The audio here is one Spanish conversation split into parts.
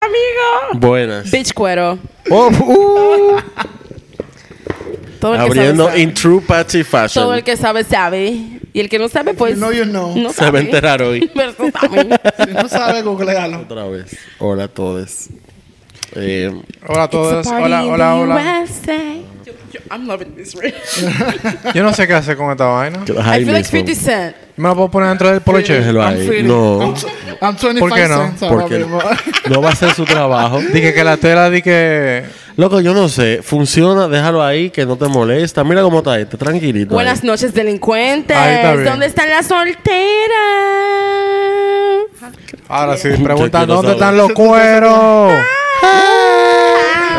Amigo. Buenas. Bitch cuero. Oh, uh, Todo el que abriendo sabe, sabe. in true Patsy fashion. Todo el que sabe, sabe. Y el que no sabe, pues. You know you know. No Se va a sabe. enterar hoy. Pero no sabe. Si no sabe, googlealo. Otra vez. Hola a todos. Eh, Hola a todos. Hola, hola, hola. Yo- yo- I'm loving this, right? Yo no sé qué hacer con esta vaina. que los I feel like mismo. 50 Cent. ¿Me la puedo poner dentro del poloche? Déjelo ahí. No, I'm 25 ¿Por qué no? cents ahora porque mismo. no va a hacer su trabajo. Dije que la tela di que... Loco, yo no sé. Funciona, déjalo ahí, que no te molesta. Mira cómo está este, tranquilito. Buenas ahí. noches, delincuentes. Ahí está bien. ¿Dónde están las solteras? Ahora sí, preguntan quiero ¿dónde saber. están los cueros?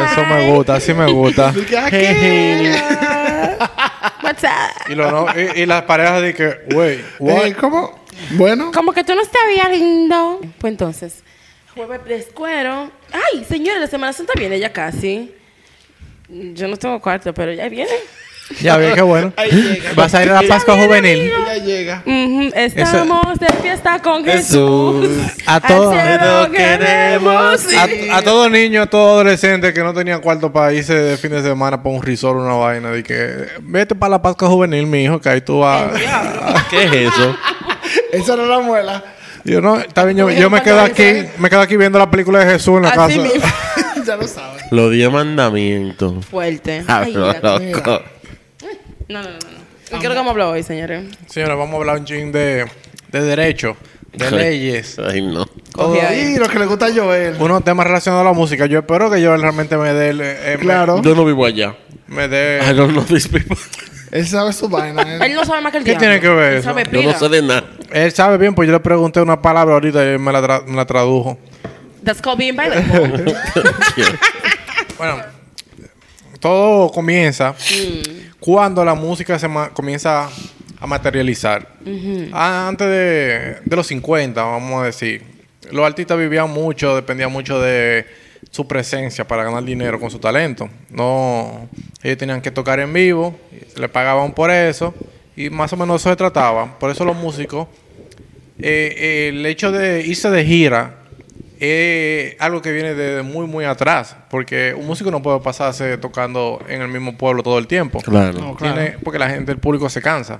Eso me gusta, así me gusta. Dije, ¿a Hey, qué? hey. What's up? Y, lo no- y, y las parejas de que, wey, what? Eh, ¿Cómo? Bueno. Como que tú no estás bien lindo. Pues entonces, jueves de escuero. Ay, señores, la Semana Santa viene ya casi. Yo no tengo cuarto, pero ya viene. Ya vi, qué bueno. Ahí llega. Vas a ir a la Pascua Juvenil. Ya llega. Ujú, Estamos de fiesta con Jesús. Jesús. A todos. queremos. A, a todo niño, a todo adolescente que no tenía cuarto para irse de fin de semana para un resort o una vaina. De que vete para la Pascua Juvenil, mi hijo, que ahí tú vas. ¿Qué es eso? Esa no es la muela. Yo no, está bien, yo, me quedo ¿cuánto aquí, me quedo aquí viendo la película de Jesús en la Así casa. mismo. ya lo sabes. Los diez mandamientos. Fuerte. Ah, Ay, mira. No, no, no, no. ¿Y qué es lo que vamos a hablar hoy, señores? Señora, vamos a hablar un ching de, de derecho, de leyes. Ay, no. Y lo que le gusta a Joel. Unos temas relacionados a la música. Yo espero que yo realmente me dé el, eh, me- Claro. Yo no vivo allá. Me, dé. I don't know these people. Él sabe su vaina. él. Él no sabe más que el ¿Qué diablo. tiene que ver Él eso? sabe Yo pila. no sé de nada. Él sabe bien, pues yo le pregunté una palabra ahorita y él me la, tra- me la tradujo. That's called being bilingual. Bueno, todo comienza Mm. cuando la música se ma- comienza a materializar. Ah, Antes de, de los 50, vamos a decir, los artistas vivían mucho, dependían mucho de su presencia para ganar dinero con su talento. No, ellos tenían que tocar en vivo, le pagaban por eso y más o menos eso se trataba. Por eso los músicos, eh, el hecho de irse de gira es algo que viene de muy, muy atrás, porque un músico no puede pasarse tocando en el mismo pueblo todo el tiempo. Claro. No, claro. Tiene- porque la gente, el público se cansa.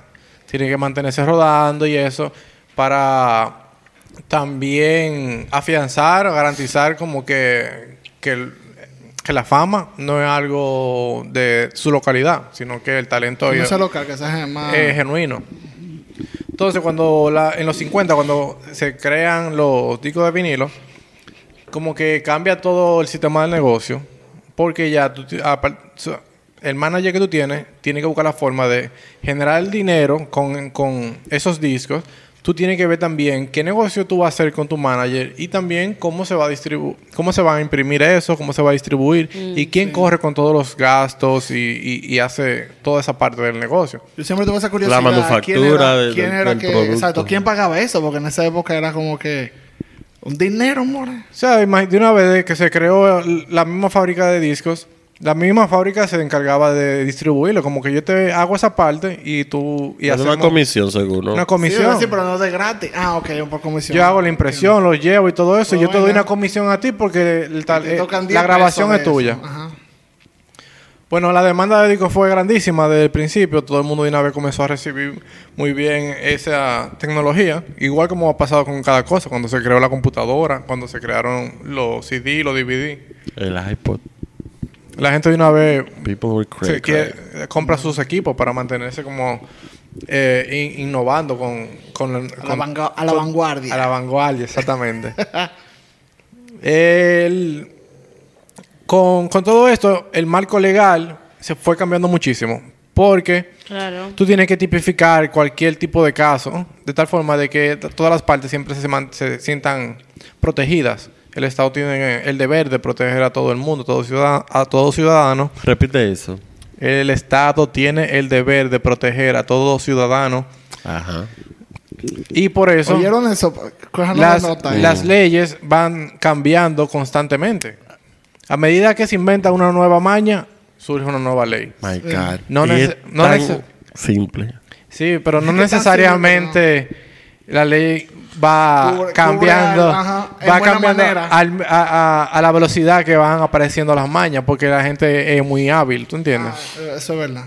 Tiene que mantenerse rodando y eso para también afianzar o garantizar como que, que, el- que la fama no es algo de su localidad, sino que el talento No es, local, que más. es genuino. Entonces, cuando la- en los 50, cuando se crean los discos de vinilo, como que cambia todo el sistema del negocio, porque ya tú el manager que tú tienes tiene que buscar la forma de generar el dinero con, con esos discos. Tú tienes que ver también qué negocio tú vas a hacer con tu manager y también cómo se va a distribuir, cómo se va a imprimir eso, cómo se va a distribuir y quién corre con todos los gastos y, y- y hace toda esa parte del negocio. Yo siempre tuve esa curiosidad. La manufactura ¿Quién era, del- quién era del que, producto. Exacto, ¿quién pagaba eso? Porque en esa época era como que un dinero, more. O sea, de una vez que se creó la misma fábrica de discos, la misma fábrica se encargaba de distribuirlo. Como que yo te hago esa parte y tú... Y Es una comisión, seguro. Una comisión. sí, pero no de gratis. Ah, ok, un por comisión. yo hago la impresión, lo llevo y todo eso. y yo te doy una comisión a ti porque el tal- Te eh, tocan 10 la grabación es tuya. eso. Ajá. Bueno, la demanda de discos fue grandísima desde el principio. Todo el mundo de una vez comenzó a recibir muy bien esa tecnología. Igual como ha pasado con cada cosa. Cuando se creó la computadora, cuando se crearon los CD, los DVD. El iPod. La gente de una vez People were crazy. se quiere- compra sus equipos para mantenerse como eh, in- innovando con, con, A la, a la vanguardia. a la vanguardia, exactamente. El- con, con todo esto, el marco legal se fue cambiando muchísimo. Porque Claro. tú tienes que tipificar cualquier tipo de caso de tal forma de que todas las partes siempre se, sientan protegidas. El Estado tiene el deber de proteger a todo el mundo, todo ciudadano, a todo ciudadano. Repite eso. El Estado tiene el deber de proteger a todo ciudadano Ajá. Y por eso ¿Oyeron eso? Las, nota las leyes van cambiando constantemente. A medida que se inventa una nueva maña, surge una nueva ley. My God. No Y es no tan nece- simple. Sí, pero no ¿Qué tan necesariamente la ley va Cubre- cambiando, ajá, va cambiando al- a, a- a la velocidad que van apareciendo las mañas, porque la gente es muy hábil, ¿tú entiendes? Ah, eso es verdad.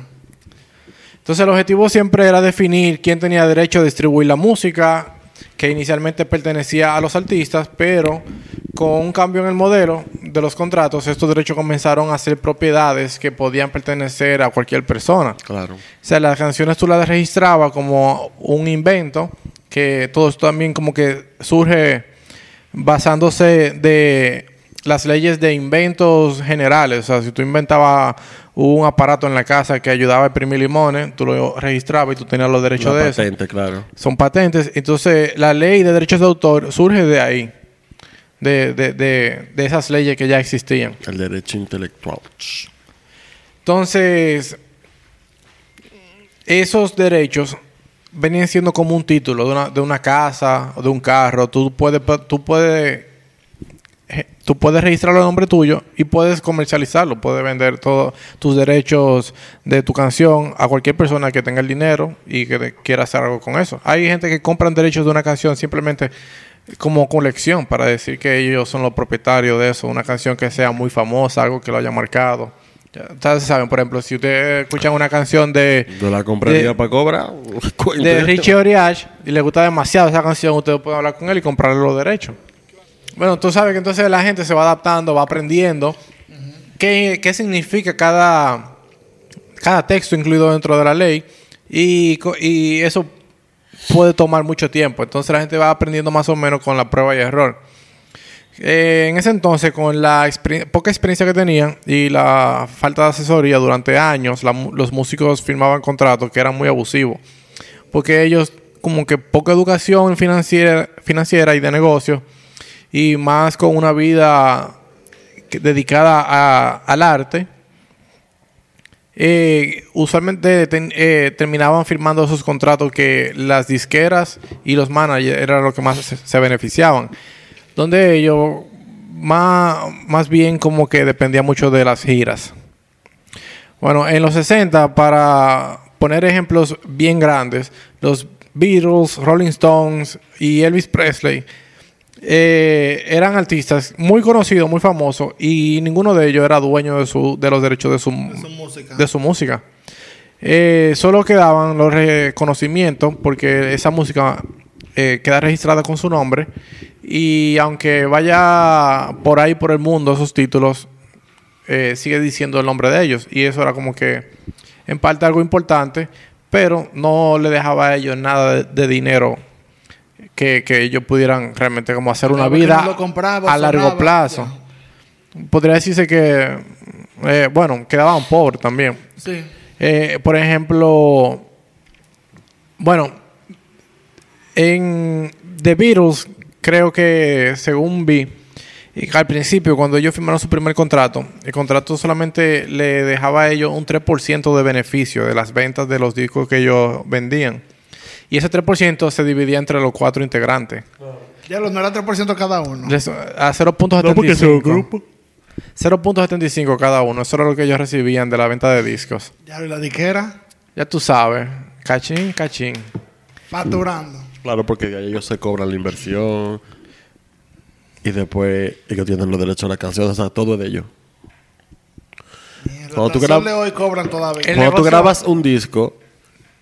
Entonces el objetivo siempre era definir quién tenía derecho a distribuir la música, que inicialmente pertenecía a los artistas, pero con un cambio en el modelo de los contratos, estos derechos comenzaron a ser propiedades que podían pertenecer a cualquier persona. Claro. O sea, las canciones tú las registrabas como un invento, que todo esto también como que surge basándose de las leyes de inventos generales. O sea, si tú inventabas un aparato en la casa que ayudaba a imprimir limones, tú lo registrabas y tú tenías los derechos La de eso. patente, claro. Son patentes. Entonces, la ley de derechos de autor surge de ahí, de, de, de, de esas leyes que ya existían. El derecho intelectual. Entonces, esos derechos venían siendo como un título de una, de una casa o de un carro. Tú puedes, tú puedes, tú puedes registrarlo a nombre tuyo y puedes comercializarlo. Puedes vender todos tus derechos de tu canción a cualquier persona que tenga el dinero y que quiera hacer algo con eso. Hay gente que compran derechos de una canción simplemente como colección para decir que ellos son los propietarios de eso. Una canción que sea muy famosa, algo que lo haya marcado. Ustedes saben, por ejemplo, si ustedes escuchan una canción de, Yo la compraría De- para cobrar. de. Richie Oriach y le gusta demasiado esa canción, ustedes pueden hablar con él y comprarle los derechos. Bueno, tú sabes que entonces la gente se va adaptando, va aprendiendo qué, qué significa cada, cada texto incluido dentro de la ley y, y eso puede tomar mucho tiempo. Entonces la gente va aprendiendo más o menos con la prueba y error. Eh, en ese entonces, con la exper- poca experiencia que tenían y la falta de asesoría durante años, los músicos firmaban contratos que eran muy abusivos. Porque ellos, como que poca educación financiera, financiera y de negocio, y más con una vida dedicada a- al arte, eh, usualmente eh, terminaban firmando esos contratos que las disqueras y los managers eran los que más se, se beneficiaban. Donde ellos más, más bien como que dependía mucho de las giras. Bueno, en los 60, para poner ejemplos bien grandes, los Beatles, Rolling Stones y Elvis Presley eh, eran artistas muy conocidos, muy famosos, y ninguno de ellos era dueño de, su, de los derechos de su, Su música. de su música. Eh, solo quedaban los reconocimientos porque esa música eh, queda registrada con su nombre y aunque vaya por ahí por el mundo esos títulos, sigue diciendo el nombre de ellos y eso era como que en parte algo importante, pero no le dejaba a ellos nada de, de dinero que, que ellos pudieran realmente como hacer una vida no lo compraba, a largo sonaba, plazo. Podría decirse que, eh, bueno, quedaban pobres también. Sí. Eh, por ejemplo, bueno, en The Beatles, creo que según vi, al principio, cuando ellos firmaron su primer contrato, el contrato solamente le dejaba a ellos un 3% de beneficio de las ventas de los discos que ellos vendían. Y ese 3% se dividía entre los cuatro integrantes. Ya lo no era 3% cada uno. Les- A 0.75. No, porque son grupos. 0.75 cada uno. Eso era lo que ellos recibían de la venta de discos. Ya y la diquera Ya tú sabes. Cachín, cachín. facturando. Claro, porque de ahí ellos se cobran la inversión. Y después ellos tienen los derechos a la canción. O sea, todo es de ellos. Mierda, Cuando tú tan grab- solo hoy cobran todavía. El Cuando tú negocio- grabas un disco,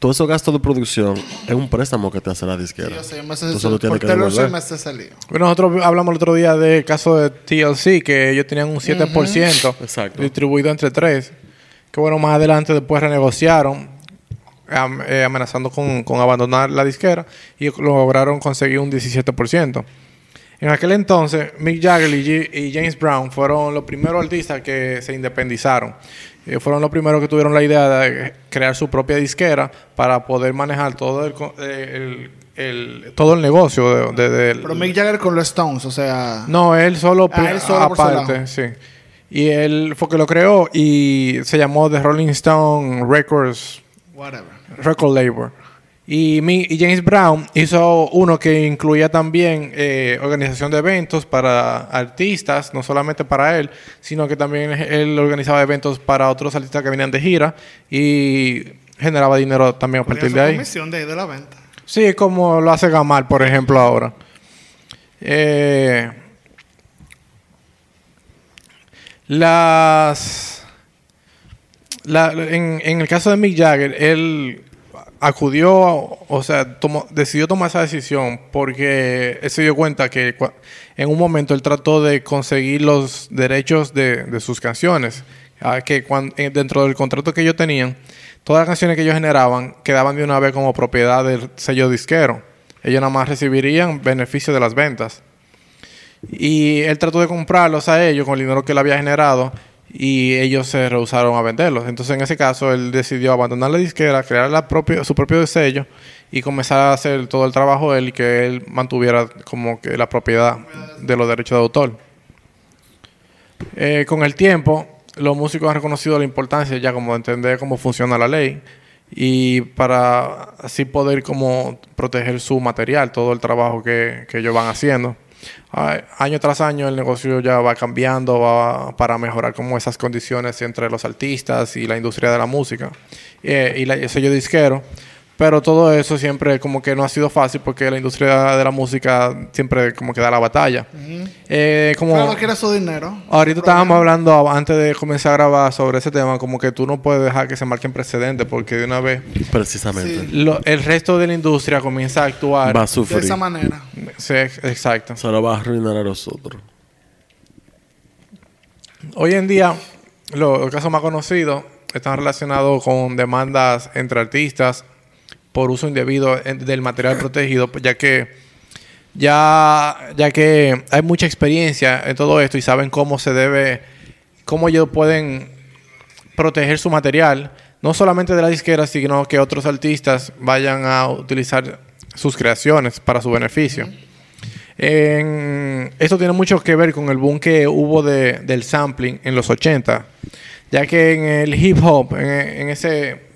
todos esos gastos de producción es un préstamo que te hace la disquera. Sí, yo sé, me solo tienes que devolver. me. Bueno, nosotros hablamos el otro día del caso de TLC, que ellos tenían un 7% Exacto. distribuido entre tres. Que bueno, más adelante después renegociaron, am- eh, amenazando con, con abandonar la disquera y lograron conseguir un 17%. En aquel entonces, Mick Jagger y, G- y James Brown fueron los primeros artistas que se independizaron. Eh, fueron los primeros que tuvieron la idea de crear su propia disquera para poder manejar todo el, eh, el- el- todo el negocio de, de- Pero Mick Jagger con los Stones, o sea. no, él solo, Ah, él solo aparte, sí. Y él fue que lo creó y se llamó The Rolling Stone Records Whatever. Record Label. Y, mi- y James Brown hizo uno que incluía también eh, organización de eventos para artistas, no solamente para él, sino que también él organizaba eventos para otros artistas que venían de gira y generaba dinero también a partir de ahí. comisión de, ahí de la venta. Sí, como lo hace Gamal, por ejemplo, ahora. Eh, las. la- en, en el caso de Mick Jagger, él acudió, o sea, tomó- decidió tomar esa decisión porque él se dio cuenta que en un momento él trató de conseguir los derechos de, sus canciones, ah, que eh, dentro del contrato que ellos tenían, todas las canciones que ellos generaban quedaban de una vez como propiedad del sello disquero. Ellos nada más recibirían beneficios de las ventas. Y él trató de comprarlos a ellos con el dinero que él había generado y ellos se rehusaron a venderlos. Entonces, en ese caso, él decidió abandonar la disquera, crear su propio sello y comenzar a hacer todo el trabajo él y que él mantuviera como que la propiedad de los derechos de autor. Eh, con el tiempo, los músicos han reconocido la importancia ya como de entender cómo funciona la ley y para así poder como proteger su material, todo el trabajo que, que ellos van haciendo. Año tras año el negocio ya va cambiando va para mejorar como esas condiciones entre los artistas y la industria de la música eh, y el sello disquero. Pero todo eso siempre como que no ha sido fácil porque la industria de la música siempre como que da la batalla. Eh, como Claro, quiere su dinero. Ahorita Problema. estábamos hablando a- antes de comenzar a grabar sobre ese tema, como que tú no puedes dejar que se marquen precedentes porque de una vez Precisamente. lo- el resto de la industria comienza a actuar. Va a De sufrir. esa manera. Sí, exacto. Se lo va a arruinar a nosotros. Hoy en día, lo- los casos más conocidos están relacionados con demandas entre artistas por uso indebido del material protegido, ya que ya, ya que hay mucha experiencia en todo esto y saben cómo se debe, cómo ellos pueden proteger su material, no solamente de la disquera, sino que otros artistas vayan a utilizar sus creaciones para su beneficio. En- esto tiene mucho que ver con el boom que hubo de- del sampling en los 80, ya que en el hip hop, en, en ese,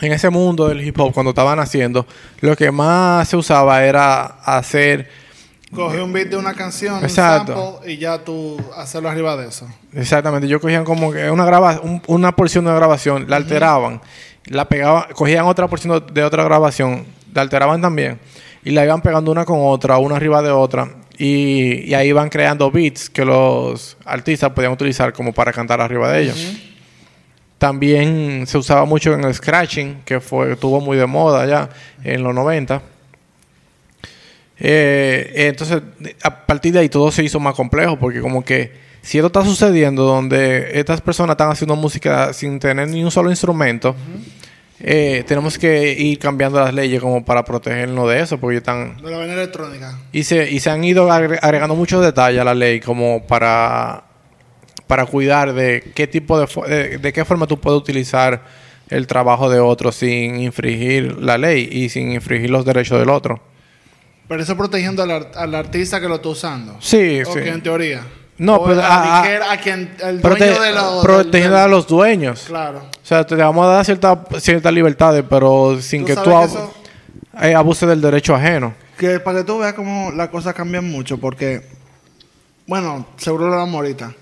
en ese mundo del hip hop, cuando estaban haciendo, lo que más se usaba era hacer Coge un beat de una canción, Exacto. un sample, y ya tú hacerlo arriba de eso. Exactamente, yo cogían como que una graba un- una porción de una grabación, la alteraban, la pegaban, cogían otra porción de otra grabación, la alteraban también y la iban pegando una con otra, una arriba de otra y, y ahí iban creando beats que los artistas podían utilizar como para cantar arriba de ellos. También se usaba mucho en el scratching, que fue estuvo muy de moda ya en los 90. Eh, entonces, a partir de ahí todo se hizo más complejo porque como que si esto está sucediendo donde estas personas están haciendo música sin tener ni un solo instrumento, eh, tenemos que ir cambiando las leyes como para protegernos de eso porque están... De la vaina electrónica. Y se, y se han ido agre- agregando muchos detalles a la ley como para, para cuidar de qué tipo de, de, de qué forma tú puedes utilizar el trabajo de otro sin infringir la ley y sin infringir los derechos del otro. Pero eso protegiendo al, al artista que lo está usando. Sí, sí. en teoría. No, O pues, a, la quien, el Prote- dueño de los... protegiendo del- a los dueños. Claro. O sea, te vamos a dar ciertas ciertas libertades, pero sin Tú que tú que ab- eso- eh, abuses del derecho ajeno. Que para que tú veas cómo las cosas cambian mucho, porque, bueno, seguro lo hablamos ahorita,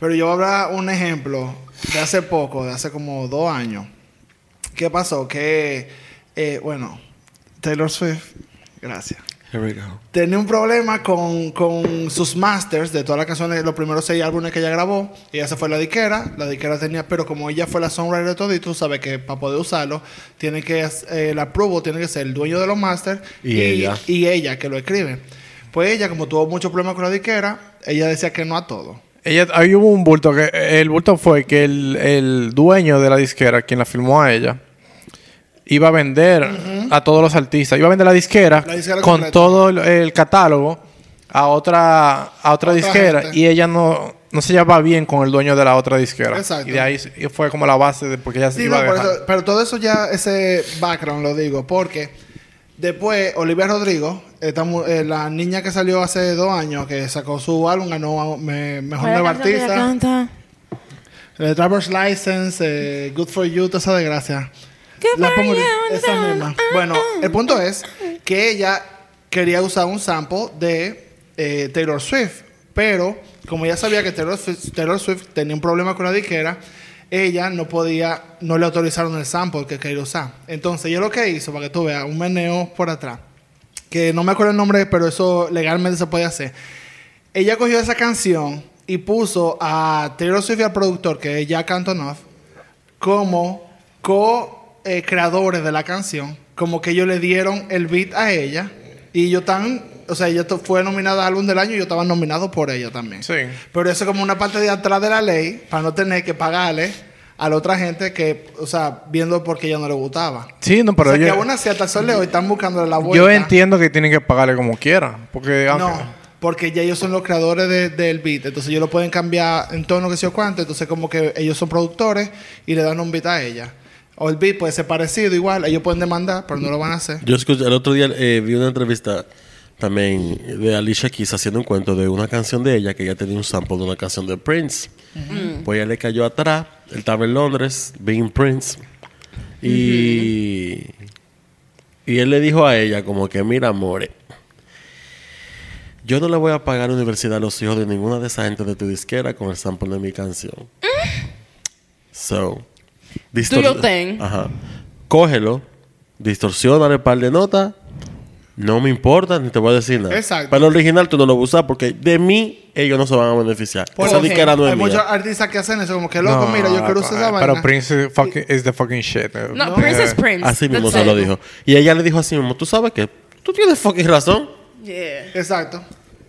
pero yo hablar un ejemplo de hace poco, de hace como dos años. ¿Qué pasó? Que, eh, bueno, Taylor Swift, gracias, Here we go. tenía un problema con, con sus masters de todas las canciones, los primeros seis álbumes que ella grabó. Ella se fue a la disquera, la disquera tenía, pero como ella fue la songwriter de todo, y tú sabes que para poder usarlo, tiene que, eh, el approval tiene que ser el dueño de los masters Y ella. y ella que lo escribe. Pues ella, como tuvo muchos problemas con la disquera, ella decía que no a todo. Ella, ahí hubo un bulto que el bulto fue que el, el dueño de la disquera, quien la firmó a ella, iba a vender a todos los artistas, iba a vender la disquera, La disquera con completa. todo el, el catálogo a otra a otra Otra disquera gente. y ella no no se llevaba bien con el dueño de la otra disquera. Exacto. Y de ahí se- fue como la base de porque ella se Sí, iba no, a por dejar. eso- pero todo eso ya, ese background lo digo, porque después Olivia Rodrigo, esta eh, la niña que salió hace dos años, que sacó su álbum, ganó me- mejor ¿Cuál es nueva la artista. canta? El Driver's License, eh, Good for You, toda esa desgracia. La pongo you esa misma. Bueno, el punto es que ella quería usar un sample de eh, Taylor Swift, pero como ella sabía que Taylor Swift, Taylor Swift tenía un problema con la disquera, ella no podía, no le autorizaron el sample que quería usar. Entonces, ella lo que hizo, para que tú veas, un meneo por atrás, que no me acuerdo el nombre, pero eso legalmente se puede hacer. Ella cogió esa canción y puso a Taylor Swift y al productor, que es Jack Antonoff, como co-creadores de la canción, como que ellos le dieron el beat a ella y ellos están, o sea, ella fue nominada a álbum del año y yo estaba nominado por ella también. Sí. Pero eso es como una parte de atrás de la ley para no tener que pagarle a la otra gente que, o sea, viendo porque ella no le gustaba. Sí, no, pero o sea, que yo, aún así hasta el sol de hoy están buscándole la vuelta. yo entiendo que tienen que pagarle como quieran. Porque aunque- No, porque ya ellos son los creadores de- del beat, entonces ellos lo pueden cambiar en tono que sé yo cuánto, entonces como que ellos son productores y le dan un beat a ella. O el beat puede ser parecido igual, ellos pueden demandar, pero no lo van a hacer. Yo escuché, el otro día eh, vi una entrevista también de Alicia Keys haciendo un cuento de una canción de ella que ella tenía un sample de una canción de Prince. Pues ella le cayó atrás, él estaba en Londres, being Prince. Y, y él le dijo a ella como que, mira, amore, yo no le voy a pagar la universidad a los hijos de ninguna de esa gente de tu disquera con el sample de mi canción. So, distor- your thing. Ajá. Cógelo, distorsiónale un par de notas. No me importa, ni te voy a decir nada. Exacto. Pero el original tú no lo vas a usar porque de mí ellos no se van a beneficiar. Por Esa disquera no Hay es muchos mía. artistas que hacen eso, como que loco, No, mira, yo quiero usar esa Pero vaina. Prince is, fucking, is the fucking shit. No, Prince is Prince. Así mismo That's se lo dijo. Y ella le dijo así mismo, tú sabes que tú tienes fucking razón. Yeah. Exacto.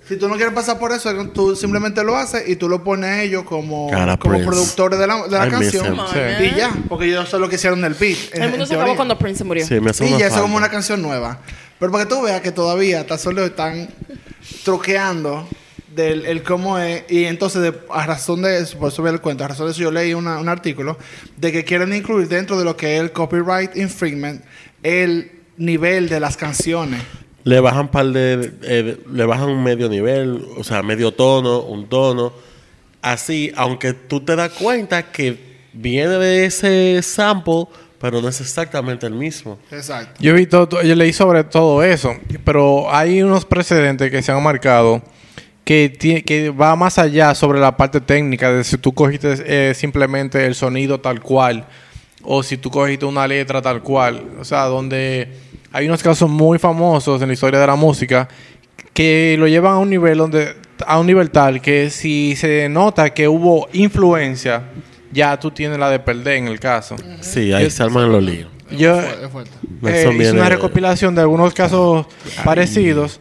Si tú no quieres pasar por eso, tú simplemente lo haces y tú lo pones a ellos como, Cara, como Prince. productores de la, de la canción. Sí. Y ya, porque ellos son los que hicieron el beat. en- El mundo en se acabó cuando Prince murió. Sí, me hace Y ya es como una canción nueva. Pero para que tú veas que todavía hasta solo están troqueando del el cómo es. Y entonces, a razón de eso, por eso voy al cuento, a razón de eso yo leí una- un artículo de que quieren incluir dentro de lo que es el copyright infringement el nivel de las canciones. Le bajan par de, eh, le bajan un medio nivel, o sea, medio tono, un tono. Así, aunque tú te das cuenta que viene de ese sample, pero no es exactamente el mismo. Exacto. Yo, vi todo, yo leí sobre todo eso, pero hay unos precedentes que se han marcado que, que va más allá sobre la parte técnica de si tú cogiste eh, simplemente el sonido tal cual o si tú cogiste una letra tal cual. O sea, donde hay unos casos muy famosos en la historia de la música que lo llevan a un nivel donde a un nivel tal que si se nota que hubo influencia ya tú tienes la de perder en el caso. Sí, ahí se arman los líos. Yo, eh, hice una recopilación de algunos casos parecidos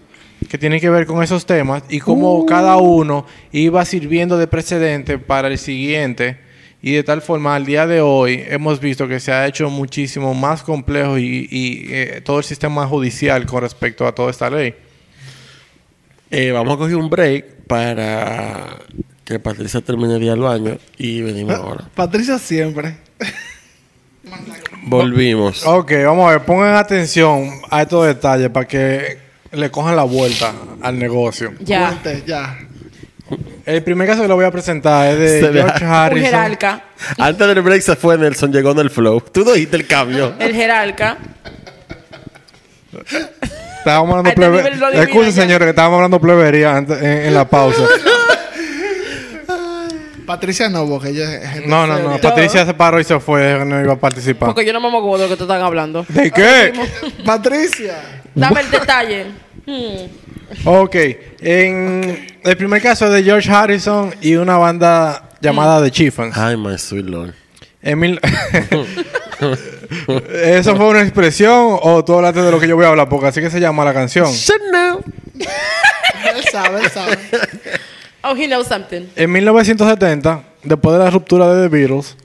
que tienen que ver con esos temas y cómo cada uno iba sirviendo de precedente para el siguiente y de tal forma al día de hoy hemos visto que se ha hecho muchísimo más complejo y, y, eh, todo el sistema judicial con respecto a toda esta ley. Eh, vamos a coger un break para que Patricia ir al baño y venimos ahora. Patricia siempre. Volvimos. Ok, vamos a ver, pongan atención a estos detalles para que le cojan la vuelta al negocio. Ya. Cuente, ya. El primer caso que lo voy a presentar es de Se George Un Harrison. jerarca. Antes del break se fue Nelson, llegó en el flow. Tú no dijiste el cambio. El jerarca. Estábamos hablando este plebe... nivel lo adivina Excusen, ya. señores, que estábamos hablando plebería antes- en, en la pausa. Patricia no, porque ella es No, no, no. Patricia se paró y se fue, no iba a participar. Porque yo no me acuerdo de lo que te están hablando. ¿De qué? Patricia. Dame el detalle. Hmm. Ok. En el primer caso es de George Harrison y una banda llamada The Chieftains. Ay, my sweet lord. En mil- ¿Eso fue una expresión o tú hablaste de lo que yo voy a hablar? Porque así que se llama la canción. Él sabe, él sabe. Oh, he knows something. En 1970, después de la ruptura de The Beatles,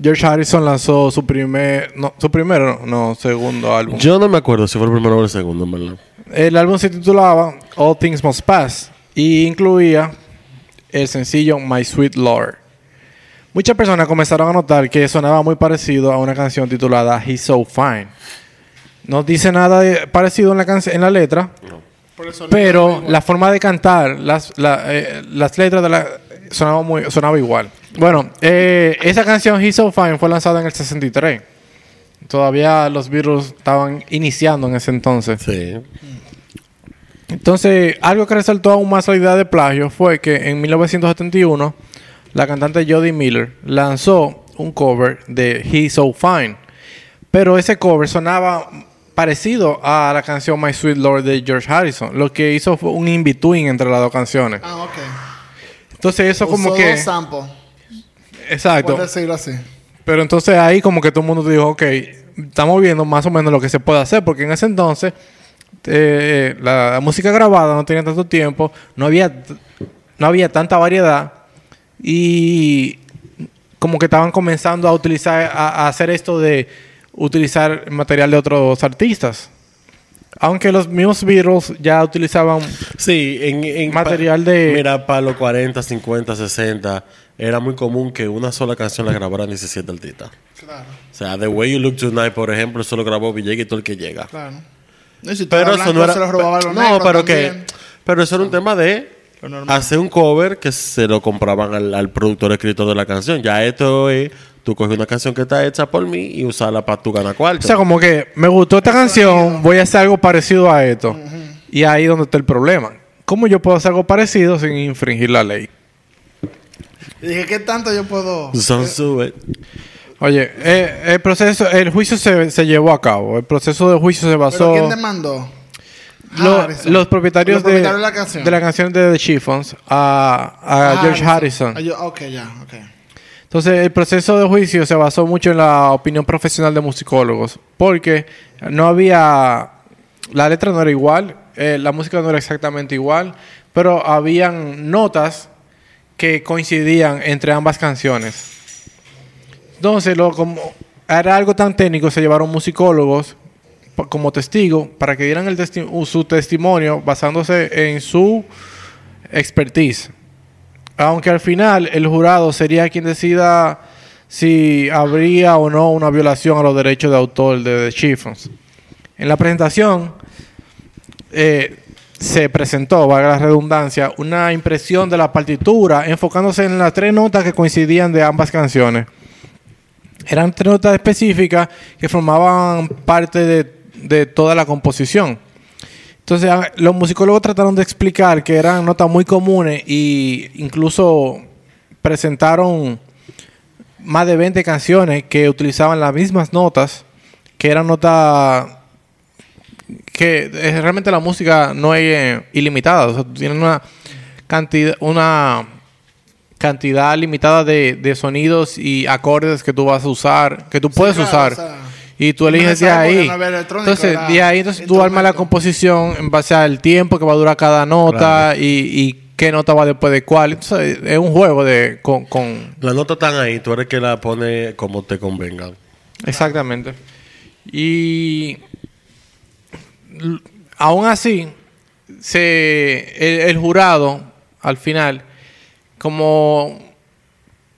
George Harrison lanzó su primer... No, su primero, no, no, segundo álbum. Yo no me acuerdo si fue el primero o el segundo, en verdad. El álbum se titulaba All Things Must Pass y incluía el sencillo My Sweet Lord. Muchas personas comenzaron a notar que sonaba muy parecido a una canción titulada He's So Fine. No dice nada de- parecido en la, en la letra, sonido pero la forma de cantar, las, la- eh, las letras de la, sonaba, muy, sonaba igual. Bueno, eh, esa canción He's So Fine fue lanzada en el 63. Todavía los Beatles estaban iniciando en ese entonces. Sí. Entonces, algo que resaltó aún más la idea de plagio fue que en 1971 la cantante Jodie Miller lanzó un cover de He's So Fine. Pero ese cover sonaba parecido a la canción My Sweet Lord de George Harrison. Lo que hizo fue un in-between entre las dos canciones. Ah, ok. Entonces eso como que... dos samples. Exacto. Puedes decirlo así. Pero entonces ahí como que todo el mundo dijo, ok, estamos viendo más o menos lo que se puede hacer, porque en ese entonces eh, la, la música grabada no tenía tanto tiempo, no había, no había tanta variedad y como que estaban comenzando a utilizar, a, a hacer esto de utilizar material de otros artistas. Aunque los mismos Beatles ya utilizaban Sí, en, en Material pa- de- Mira, para los 40, 50, 60, era muy común que una sola canción la grabaran 17 artistas. Claro, O sea, The Way You Look Tonight, por ejemplo, eso lo grabó Villegas y todo el que llega. claro. Y si tú Pero eso no era. se los robaba a los no, pero que. Pero eso era un tema de hacer un cover que se lo compraban al, al productor escritor de la canción. Ya esto es. Tú coges una canción que está hecha por mí y usarla para tu ganar cuarto. O sea, como que me gustó esta canción, voy a hacer algo parecido a esto. Y ahí es donde está el problema. ¿Cómo yo puedo hacer algo parecido sin infringir la ley? Y dije, ¿qué tanto yo puedo...? Son sube. Oye, eh, el proceso, el juicio se, se llevó a cabo. El proceso de juicio se ¿Pero basó. quién demandó? Lo- Harrison. los propietarios, Los de, propietarios de la canción. de la canción de The Chiffons a, a George Harrison. Ah, yo- ok, ya, ok. Entonces, el proceso de juicio se basó mucho en la opinión profesional de musicólogos, porque no había, la letra no era igual, eh, la música no era exactamente igual, pero habían notas que coincidían entre ambas canciones. Entonces, lo, como era algo tan técnico, se llevaron musicólogos como testigo para que dieran el testi- su testimonio basándose en su expertise. Aunque al final el jurado sería quien decida si habría o no una violación a los derechos de autor de The Chiffons. En la presentación eh, se presentó, valga la redundancia, una impresión de la partitura enfocándose en las tres notas que coincidían de ambas canciones. Eran tres notas específicas que formaban parte de, de toda la composición. Entonces, los musicólogos trataron de explicar que eran notas muy comunes y incluso presentaron más de 20 canciones que utilizaban las mismas notas, que eran notas que eh, realmente la música no es eh, ilimitada, o sea, tú tienes una cantidad una cantidad limitada de, de sonidos y acordes que tú vas a usar, que tú puedes claro, usar. o sea, y tú eliges de ahí. Entonces, de ahí entonces tú armas la composición en base al tiempo que va a durar cada nota y, y qué nota va después de cuál. Entonces, es un juego de con, con Las notas están ahí, tú eres que la pone como te convenga. Exactamente. Y aún así, se, el, el jurado, al final, como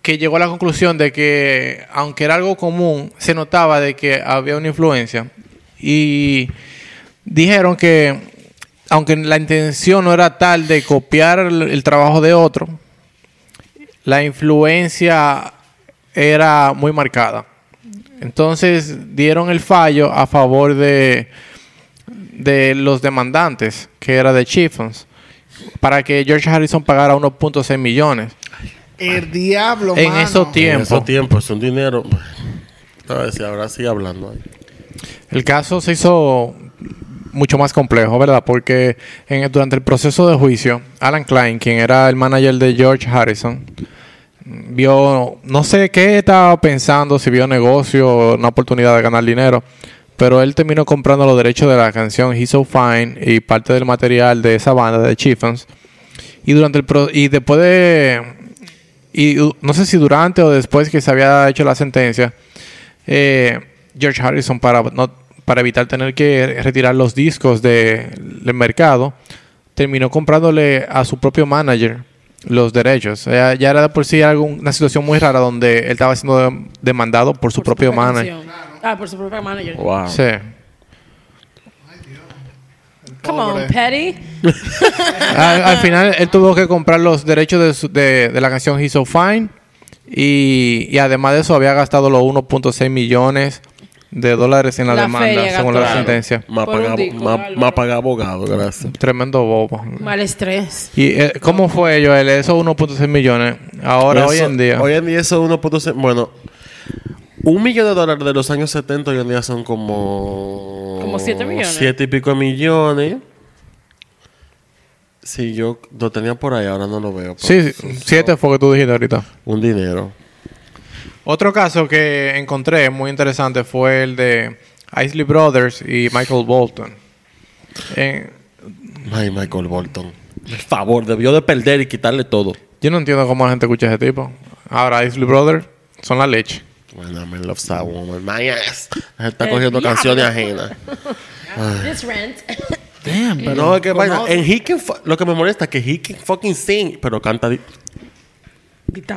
que llegó a la conclusión de que, aunque era algo común, se notaba de que había una influencia. Y dijeron que, aunque la intención no era tal de copiar el, trabajo de otro, la influencia era muy marcada. Entonces dieron el fallo a favor de, de los demandantes, que era de Chiffons, para que George Harrison pagara 1.6 millones. El diablo, En mano. esos En tiempo. esos tiempos es un dinero. Si ahora sigue hablando ahí. El caso se hizo mucho más complejo, ¿verdad? Porque en, durante el proceso de juicio, Alan Klein, quien era el manager de George Harrison, vio, no sé qué estaba pensando, si vio negocio o una oportunidad de ganar dinero, pero él terminó comprando los derechos de la canción He's So Fine y parte del material de esa banda de Chiffons. Y durante el pro- y después de y no sé si durante o después que se había hecho la sentencia, eh, George Harrison para no, para evitar tener que retirar los discos de- del mercado, terminó comprándole a su propio manager los derechos. Ya, ya era de por sí algo, una situación muy rara donde él estaba siendo de- demandado por su Por propio manager. canción. Ah, por su propia manager. Wow. Sí. Come on. Petty. al, al final él tuvo que comprar los derechos de, su- de- de la canción He's So Fine y, y además de eso había gastado los 1.6 millones de dólares en la, La demanda, según la sentencia. Álvaro. más pagar abogado, gracias. Tremendo bobo. Mal estrés. ¿Y eh, cómo fue ello? él? Esos 1.6 millones. Ahora, hoy Eso- en día. Hoy en día eso es 1.6. Bueno, un millón de dólares de los años 70 hoy en día son como. Como siete millones. Siete y pico millones. Si yo lo tenía por ahí, ahora no lo veo. sí, sí, siete fue que tú dijiste ahorita. Un dinero. Otro caso que encontré muy interesante fue el de Isley Brothers y Michael Bolton. En- Ay, Michael Bolton. Por favor, debió de perder y quitarle todo. yo no entiendo cómo la gente escucha ese tipo. Ahora, Isley Brothers son la leche. Bueno, I love that woman. My ass. Está El cogiendo diablo. canciones ajenas. This rent. Damn, pero no, es que vaina. En he can lo que me molesta es que he can fucking sing, pero canta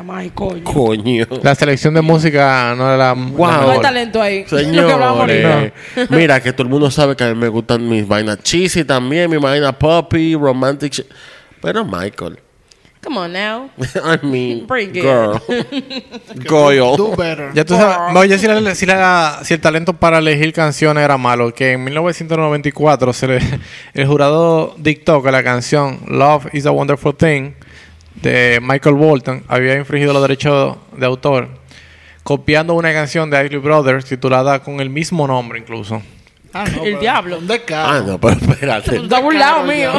más, coño. coño. La selección de música no era la, Wow. la No hay talento ahí. Señores, ahorita. mira que todo el mundo sabe que a mí me gustan mis vainas cheesy también, mi vaina poppy, romantic. Pero Michael, Come on now. I mean, Bring it. girl, Do girl. better. Ya tú sabes, oye, si, la- si la- si el talento para elegir canciones era malo, que en 1994 se le- el jurado dictó que la canción Love is a Wonderful Thing de Michael Bolton había infringido los derechos de autor, copiando una canción de Isley Brothers titulada con el mismo nombre incluso. Ah, no, El diablo. Un descaro. Ah, no, pero espérate. Tú estás burlado mío.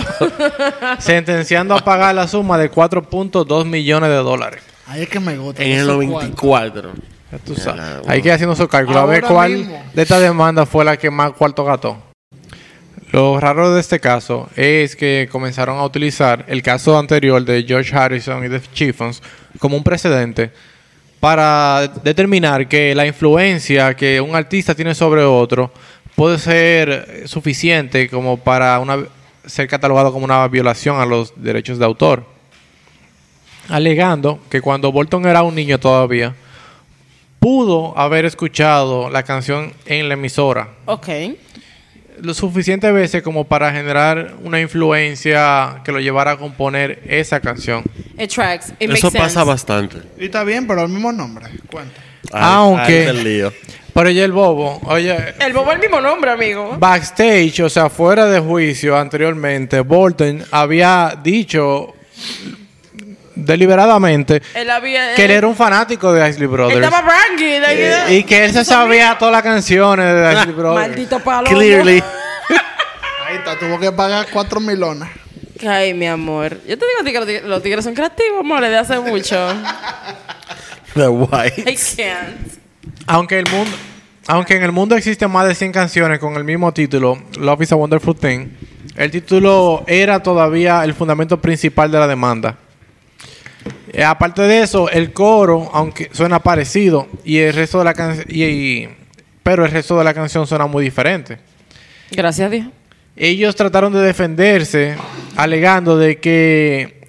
sentenciando a pagar la suma de 4.2 millones de dólares. Ahí es que me gusta. En el esos 94. Ya tú sabes. Ya, Hay que ir haciendo esos cálculos. A ver cuál mismo. de estas demandas fue la que más cuarto gastó. Lo raro de este caso es que comenzaron a utilizar el caso anterior de George Harrison y The Chiffons como un precedente para determinar que la influencia que un artista tiene sobre otro puede ser suficiente como para una, ser catalogado como una violación a los derechos de autor. Alegando que cuando Bolton era un niño todavía, pudo haber escuchado la canción en la emisora Ok. lo suficientes veces como para generar una influencia que lo llevara a componer esa canción. It tracks. It makes Eso sense. pasa bastante. Y está bien, pero el mismo nombre. Cuenta. Aunque-. Pero ya el bobo, oye, El bobo es el mismo nombre, amigo. backstage, o sea, fuera de juicio anteriormente, Bolton había dicho deliberadamente Él había. que él era un fanático de Isley Él Brothers estaba ranking. like, y que él se sabía todas las canciones de Isley Brothers. Maldito palo. Clearly. Ahí está, tuvo que pagar cuatro milones. Ay, mi amor. Yo te digo a ti que los tigres, los tigres son creativos, amor, de hace mucho. The I white. can't. Aunque el mundo, aunque en el mundo existen más de 100 canciones con el mismo título, Love is a Wonderful Thing, el título era todavía el fundamento principal de la demanda. Eh, aparte de eso, el coro, aunque suena parecido, y el resto de la canción, pero el resto de la canción suena muy diferente. Gracias a Dios. Ellos trataron de defenderse, alegando de que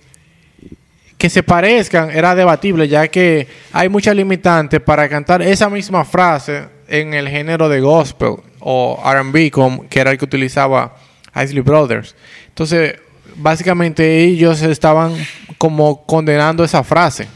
que se parezcan era debatible, ya que hay muchas limitantes para cantar esa misma frase en el género de gospel o R&B, que era el que utilizaba Isley Brothers. Entonces, básicamente ellos estaban como condenando esa frase.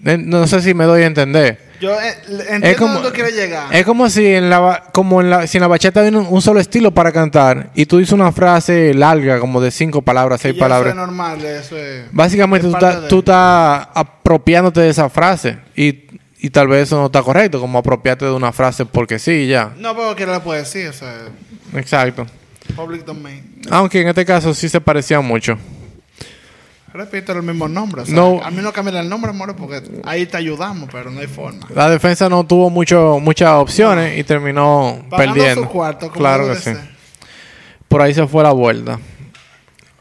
No sé si me doy a entender. Yo eh, entiendo como- dónde quiere llegar. Es como si en la como en la, si en la bachata hay un, un solo estilo para cantar y tú dices una frase larga como de cinco palabras, seis palabras. Eso es normal, eso es. Básicamente es tú estás, de- tú estás apropiándote de esa frase y, y tal vez eso no está correcto, como apropiarte de una frase porque sí y ya. No, pero que le puede decir, o sea, Exacto. public domain. Aunque en este caso sí se parecían mucho. Repito el mismo nombre. O sea, No. A mí no cambiar el nombre, more, porque ahí te ayudamos, pero no hay forma. La defensa no tuvo mucho, muchas opciones y terminó Pagando perdiendo. su cuarto, como claro que sí. Por ahí se fue la vuelta.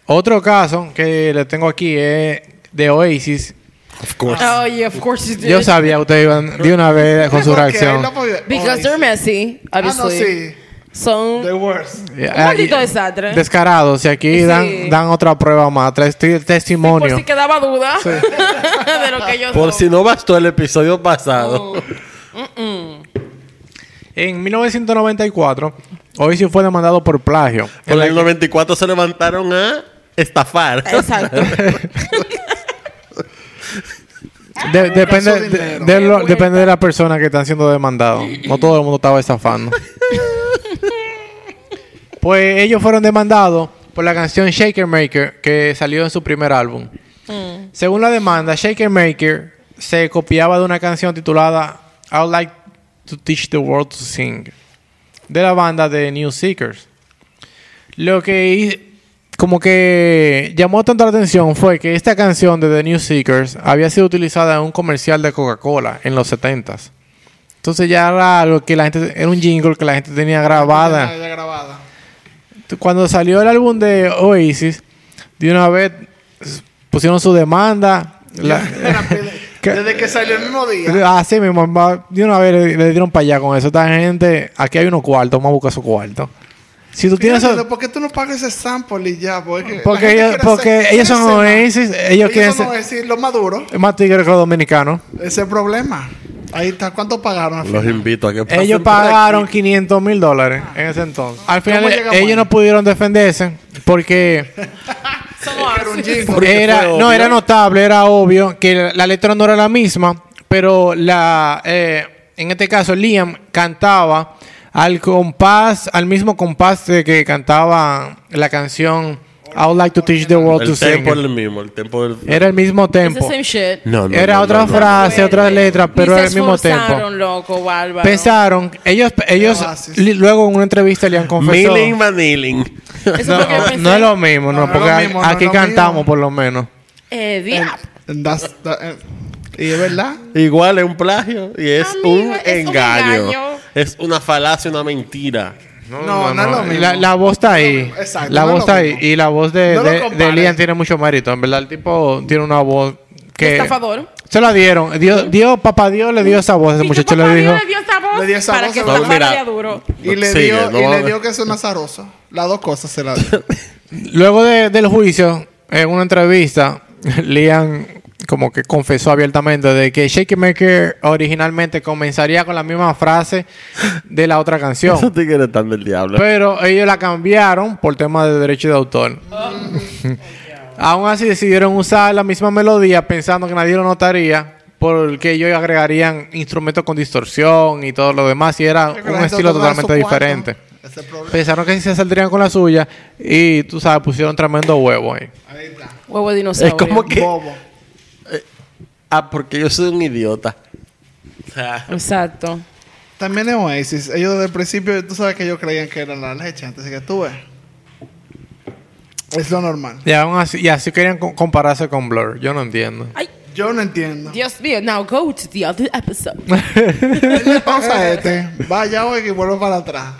Otro caso que le tengo aquí es de Oasis. Of course. Oh, yeah, of course you did. Yo sabía ustedes iban de una vez con su reacción. Because they're messy, Ah, no, obviously. sí. Son The worst. Un maldito ah, desastre. Descarados. Y aquí Sí. dan, dan otra prueba más. Tres ti- Por testimonio. si quedaba duda de lo que ellos Por son. si no bastó el episodio pasado. En 1994, Oasis fue demandado por plagio. En el 94 se levantaron a estafar. Exacto. De- depende, su de, dinero. de lo- depende de la persona que están siendo demandados. No todo el mundo estaba estafando. pues ellos fueron demandados por la canción Shaker Maker que salió en su primer álbum. Según la demanda, Shaker Maker se copiaba de una canción titulada I Would Like to Teach the World to Sing de la banda de New Seekers. Lo que como que llamó tanto la atención fue que esta canción de The New Seekers había sido utilizada en un comercial de Coca-Cola en los 70s. Entonces ya era algo que la gente era un jingle que la gente tenía grabada. Cuando salió el álbum de Oasis, de una vez pusieron su demanda. la- Desde que salió el mismo día. Así mismo, va- de una vez le, le dieron para allá con eso. Esta gente, aquí hay unos cuartos, vamos a buscar su cuarto. Si tú tienes... ¿Por qué tú no pagas ese sample y ya? Porque, Porque ellos, porque ser- ellos son. Oasis, ellos, quieren son ser Oasis, los maduros. más tigres que los dominicanos. Ese es el problema. Ahí está. ¿Cuánto pagaron? Los invito a que pasen Ellos pagaron 500 mil dólares en ese entonces. Al final, ellos ahí? no pudieron defenderse porque Era no era notable, era obvio que la, la letra no era la misma, pero la eh, en este caso Liam cantaba al compás, al mismo compás de que cantaba la canción I would like to teach the world to El sing. tempo era el mismo, el tempo del... Era el mismo It's the tempo. same shit. No, no, Era no, otra no, no. frase, otra letra, pero era el mismo tempo. loco, bárbaro. Pensaron, ellos, ellos Oasis. li- luego en una entrevista le han confesado. Milling Vanilling. Eso fue No, lo que yo pensé. no es lo mismo, no, No, no es porque lo a- mismo, no aquí es lo cantamos mismo. por lo menos. Eh, diablo. That's- that- eh, y es verdad. Igual es un plagio y es Amigo, un es un engaño. engaño. Es una falacia, una mentira. No, no, es lo mismo. La, la voz está ahí. Exacto, la no voz lo está ahí. Y la voz de, No lo de, de compares. Liam tiene mucho mérito. En verdad, el tipo tiene una voz que. Estafador. Se la dieron. Dios, Dios, papá Dios le dio esa voz. Ese muchacho le dijo. Dios le dio esa voz Le dio esa para voz, que se se la- No, mira. vaya duro. Y le Sigue, dio, no y vamos le a- dio que es un azaroso. Las dos cosas se las dio. Luego de- del juicio, en una entrevista, Liam como que confesó abiertamente de que Shake Maker originalmente comenzaría con la misma frase de la otra canción. Esos tigres están del diablo. Pero ellos la cambiaron por tema de derecho de autor. Aún así decidieron usar la misma melodía pensando que nadie lo notaría porque ellos agregarían instrumentos con distorsión y todo lo demás y era un estilo totalmente diferente. Pensaron que se saldrían con la suya y tú sabes, pusieron tremendo huevo ahí. Ahí está. Huevo de dinosaurio. es como que... Bobo. Ah, porque yo soy un idiota. Sea, Exacto. También es Oasis. Ellos desde el principio, tú sabes que ellos creían que era la leche. Antes que tú ves. Es lo normal. Y aún así, y así querían co- compararse con Blur. Yo no entiendo. Ay, Yo no entiendo. Dios mío. Now go to the other episode. Pausa este. Vaya hoy y vuelvo para atrás.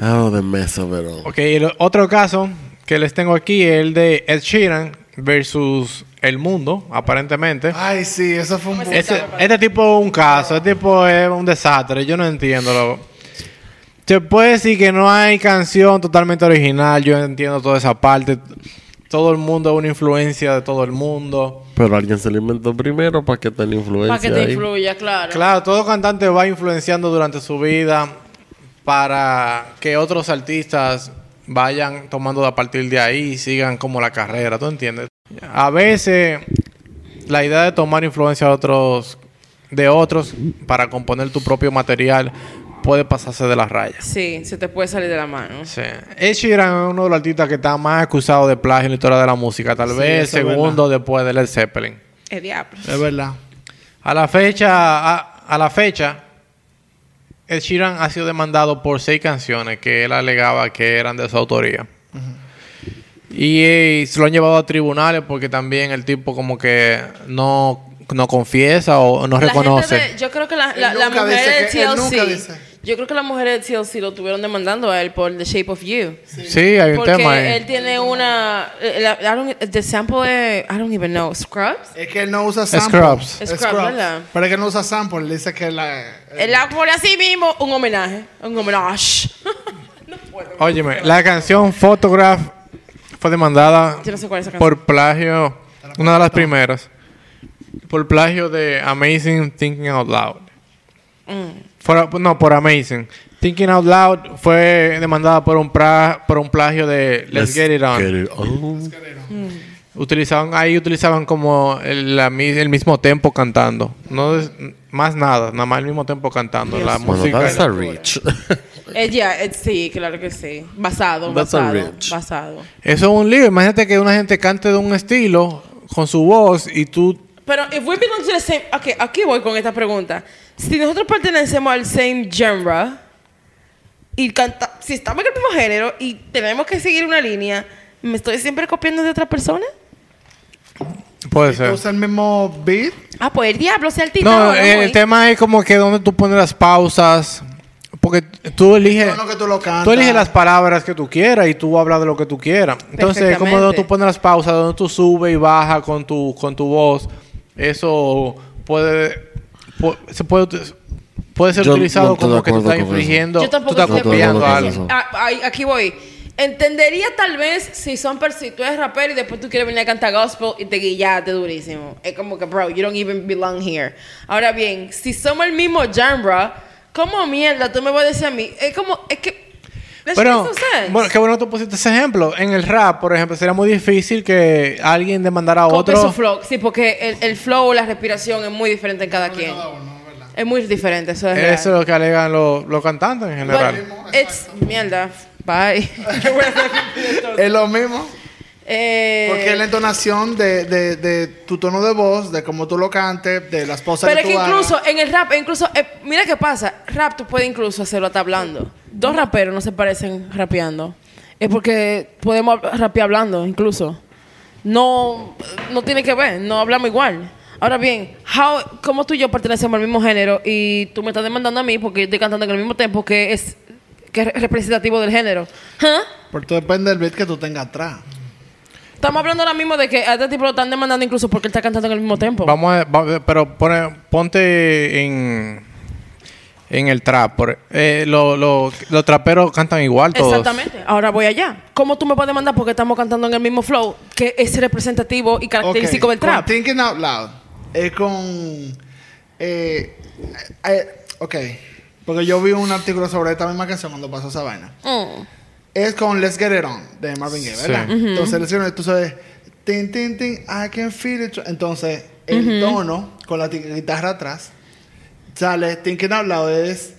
oh, the mess of it all. Ok, el otro caso que les tengo aquí es el de Ed Sheeran versus El Mundo, aparentemente. Ay, sí, eso fue un... Este, este tipo es un caso, este tipo es un desastre, yo no entiendo. Loco. Se puede decir que no hay canción totalmente original, yo entiendo toda esa parte. Todo el mundo es una influencia de todo el mundo. Pero alguien se lo inventó primero para que tenga influencia Para que te ahí. influya, claro. Claro, todo cantante va influenciando durante su vida para que otros artistas vayan tomando a partir de ahí y sigan como la carrera, ¿tú entiendes? A veces la idea de tomar influencia de otros de otros para componer tu propio material puede pasarse de las rayas. Sí, se te puede salir de la mano. Sí. Ed Sheeran es uno de los artistas que está más acusado de plagio en la historia de la música, tal Sí, vez segundo después de Led Zeppelin. El diablo. Es verdad. A la fecha, a, a la fecha, Ed Sheeran ha sido demandado por seis canciones que él alegaba que eran de su autoría. Y eh, se lo han llevado a tribunales porque también el tipo como que no, no confiesa o no La reconoce. gente de- yo creo que la, la, la mujer de que- él nunca TLC. dice. Yo creo que las mujeres de TLC lo tuvieron demandando a él por The Shape of You. Sí, hay un Porque tema ahí. él tiene una. eh, la- I don't- the sample es. I don't even know. Scrubs. Es que él no usa sample. Scrubs. Scrubs, ¿verdad? Pero es que no usa sample. Dice que la... Él la pone así mismo un homenaje. Un homenaje. Óyeme, la canción Photograph fue demandada Yo no sé cuál es esa canción. por plagio, una de las primeras, por plagio de Amazing Thinking Out Loud. Mm. No, por Amazing. Thinking Out Loud fue demandada por un, pra- por un plagio de Let's, Get It On. get it on. Utilizaban, ahí utilizaban como el, la mi- el mismo tempo cantando. No es- más nada, nada más el mismo tempo cantando. La Bueno, música. that's a reach. Ella, eh, sí, claro que sí. Basado, That's basado, rich. basado. Eso es un lío. Imagínate que una gente cante de un estilo con su voz y tú Pero if we belong to the same, okay, aquí voy con esta pregunta. Si nosotros pertenecemos al same genre y canta, si estamos en el mismo género y tenemos que seguir una línea, ¿me estoy siempre copiando de otra persona? puede ¿Tú ser. usas el mismo beat? Ah, pues el diablo sea el titán. No, eh, el tema es como que donde tú pones las pausas. Porque tú eliges. Que tú lo. Tú eliges las palabras que tú quieras y tú hablas de lo que tú quieras. Entonces, como donde tú pones las pausas, donde tú subes y bajas con tu, con tu voz, eso puede, pu- se puede, puede ser Yo utilizado no como que tú estás infringiendo, Yo tú tampoco estás estoy de copiando algo. Ah, aquí voy. Entendería tal vez si son si tú eres rapero y después tú quieres venir a cantar gospel y te guillaste durísimo. Es como que, bro, you don't even belong here. Ahora bien, si somos el mismo genre, ¿cómo mierda tú me vas a decir a mí? Es como, es que... Pero, bueno, qué bueno que tú pusiste ese ejemplo. En el rap, por ejemplo, sería muy difícil que alguien demandara a Copie otro. su flow. Sí, porque el, el flow, la respiración es muy diferente en cada quien. Es muy diferente, eso es real. Eso es lo que alegan los, los cantantes en general. But it's mierda. Bye. Es lo mismo. Eh, Porque es la entonación de, de, de tu tono de voz, de cómo tú lo cantes, de las Pero que es que tú incluso hagas. en el rap, incluso, eh, mira qué pasa. Rap tú puedes incluso hacerlo hasta hablando. Dos raperos no se parecen rapeando. Es porque podemos rapear hablando, incluso. No, no tiene que ver, no hablamos igual. Ahora bien, how, ¿cómo tú y yo pertenecemos al mismo género y tú me estás demandando a mí porque yo estoy cantando en el mismo tiempo que es, que es representativo del género? ¿Ah? Porque todo depende del beat que tú tengas atrás. Estamos hablando ahora mismo de que a este tipo lo están demandando incluso porque él está cantando en el mismo tiempo. Vamos a, va- pero pone- ponte en en el trap. por- eh, lo- lo- los traperos cantan igual todos. Exactamente. Ahora voy allá. ¿Cómo tú me puedes demandar porque estamos cantando en el mismo flow que es representativo y característico del trap? Con Thinking Out Loud. Es con. Eh, eh, ok. Porque yo vi un artículo sobre esta misma canción cuando pasó esa vaina. Mm. Es con Let's Get It On de Marvin Gaye, ¿verdad? Sí. Entonces, Let's Get It On, tú sabes. Tin, tin, tin, I can feel it. Entonces, el tono con la guitarra atrás sale. Thinking Out Loud es.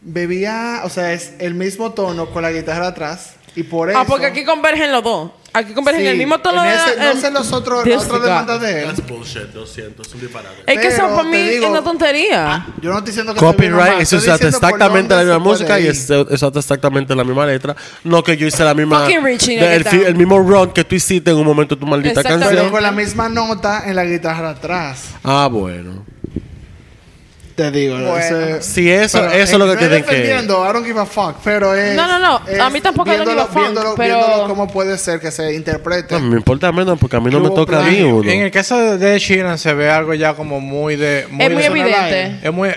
Bebía. O sea, es el mismo tono con la guitarra atrás. Y por eso. Ah, porque aquí convergen los dos. Aquí convergen Sí, el mismo tono en de ese- la- No sé los otros, las otras demandas de él. That's bullshit, lo siento, es un disparate. Es que eso Pero para mí te digo- es una tontería. Yo no estoy diciendo que Copyright es usar exactamente la misma música y es es usar exactamente la misma letra. No que yo hice la misma. Fucking Richie, de- el, fi- el mismo run que tú hiciste en un momento de tu maldita Exactamente. Pero canción. con la misma nota en la guitarra atrás. Ah, bueno. Te digo. Bueno. ese- Si eso, pero, eso es lo que no tienen que. defendiendo, I don't give a fuck, pero es... No, no, no, es a mí tampoco I don't give a viéndolo- fuck, viéndolo, pero- viéndolo cómo puede ser que se interprete. No, me importa menos porque a mí no me toca ni plagio. uno. En el caso de- Sheeran se ve algo ya como muy de... es muy de- evidente. Es muy...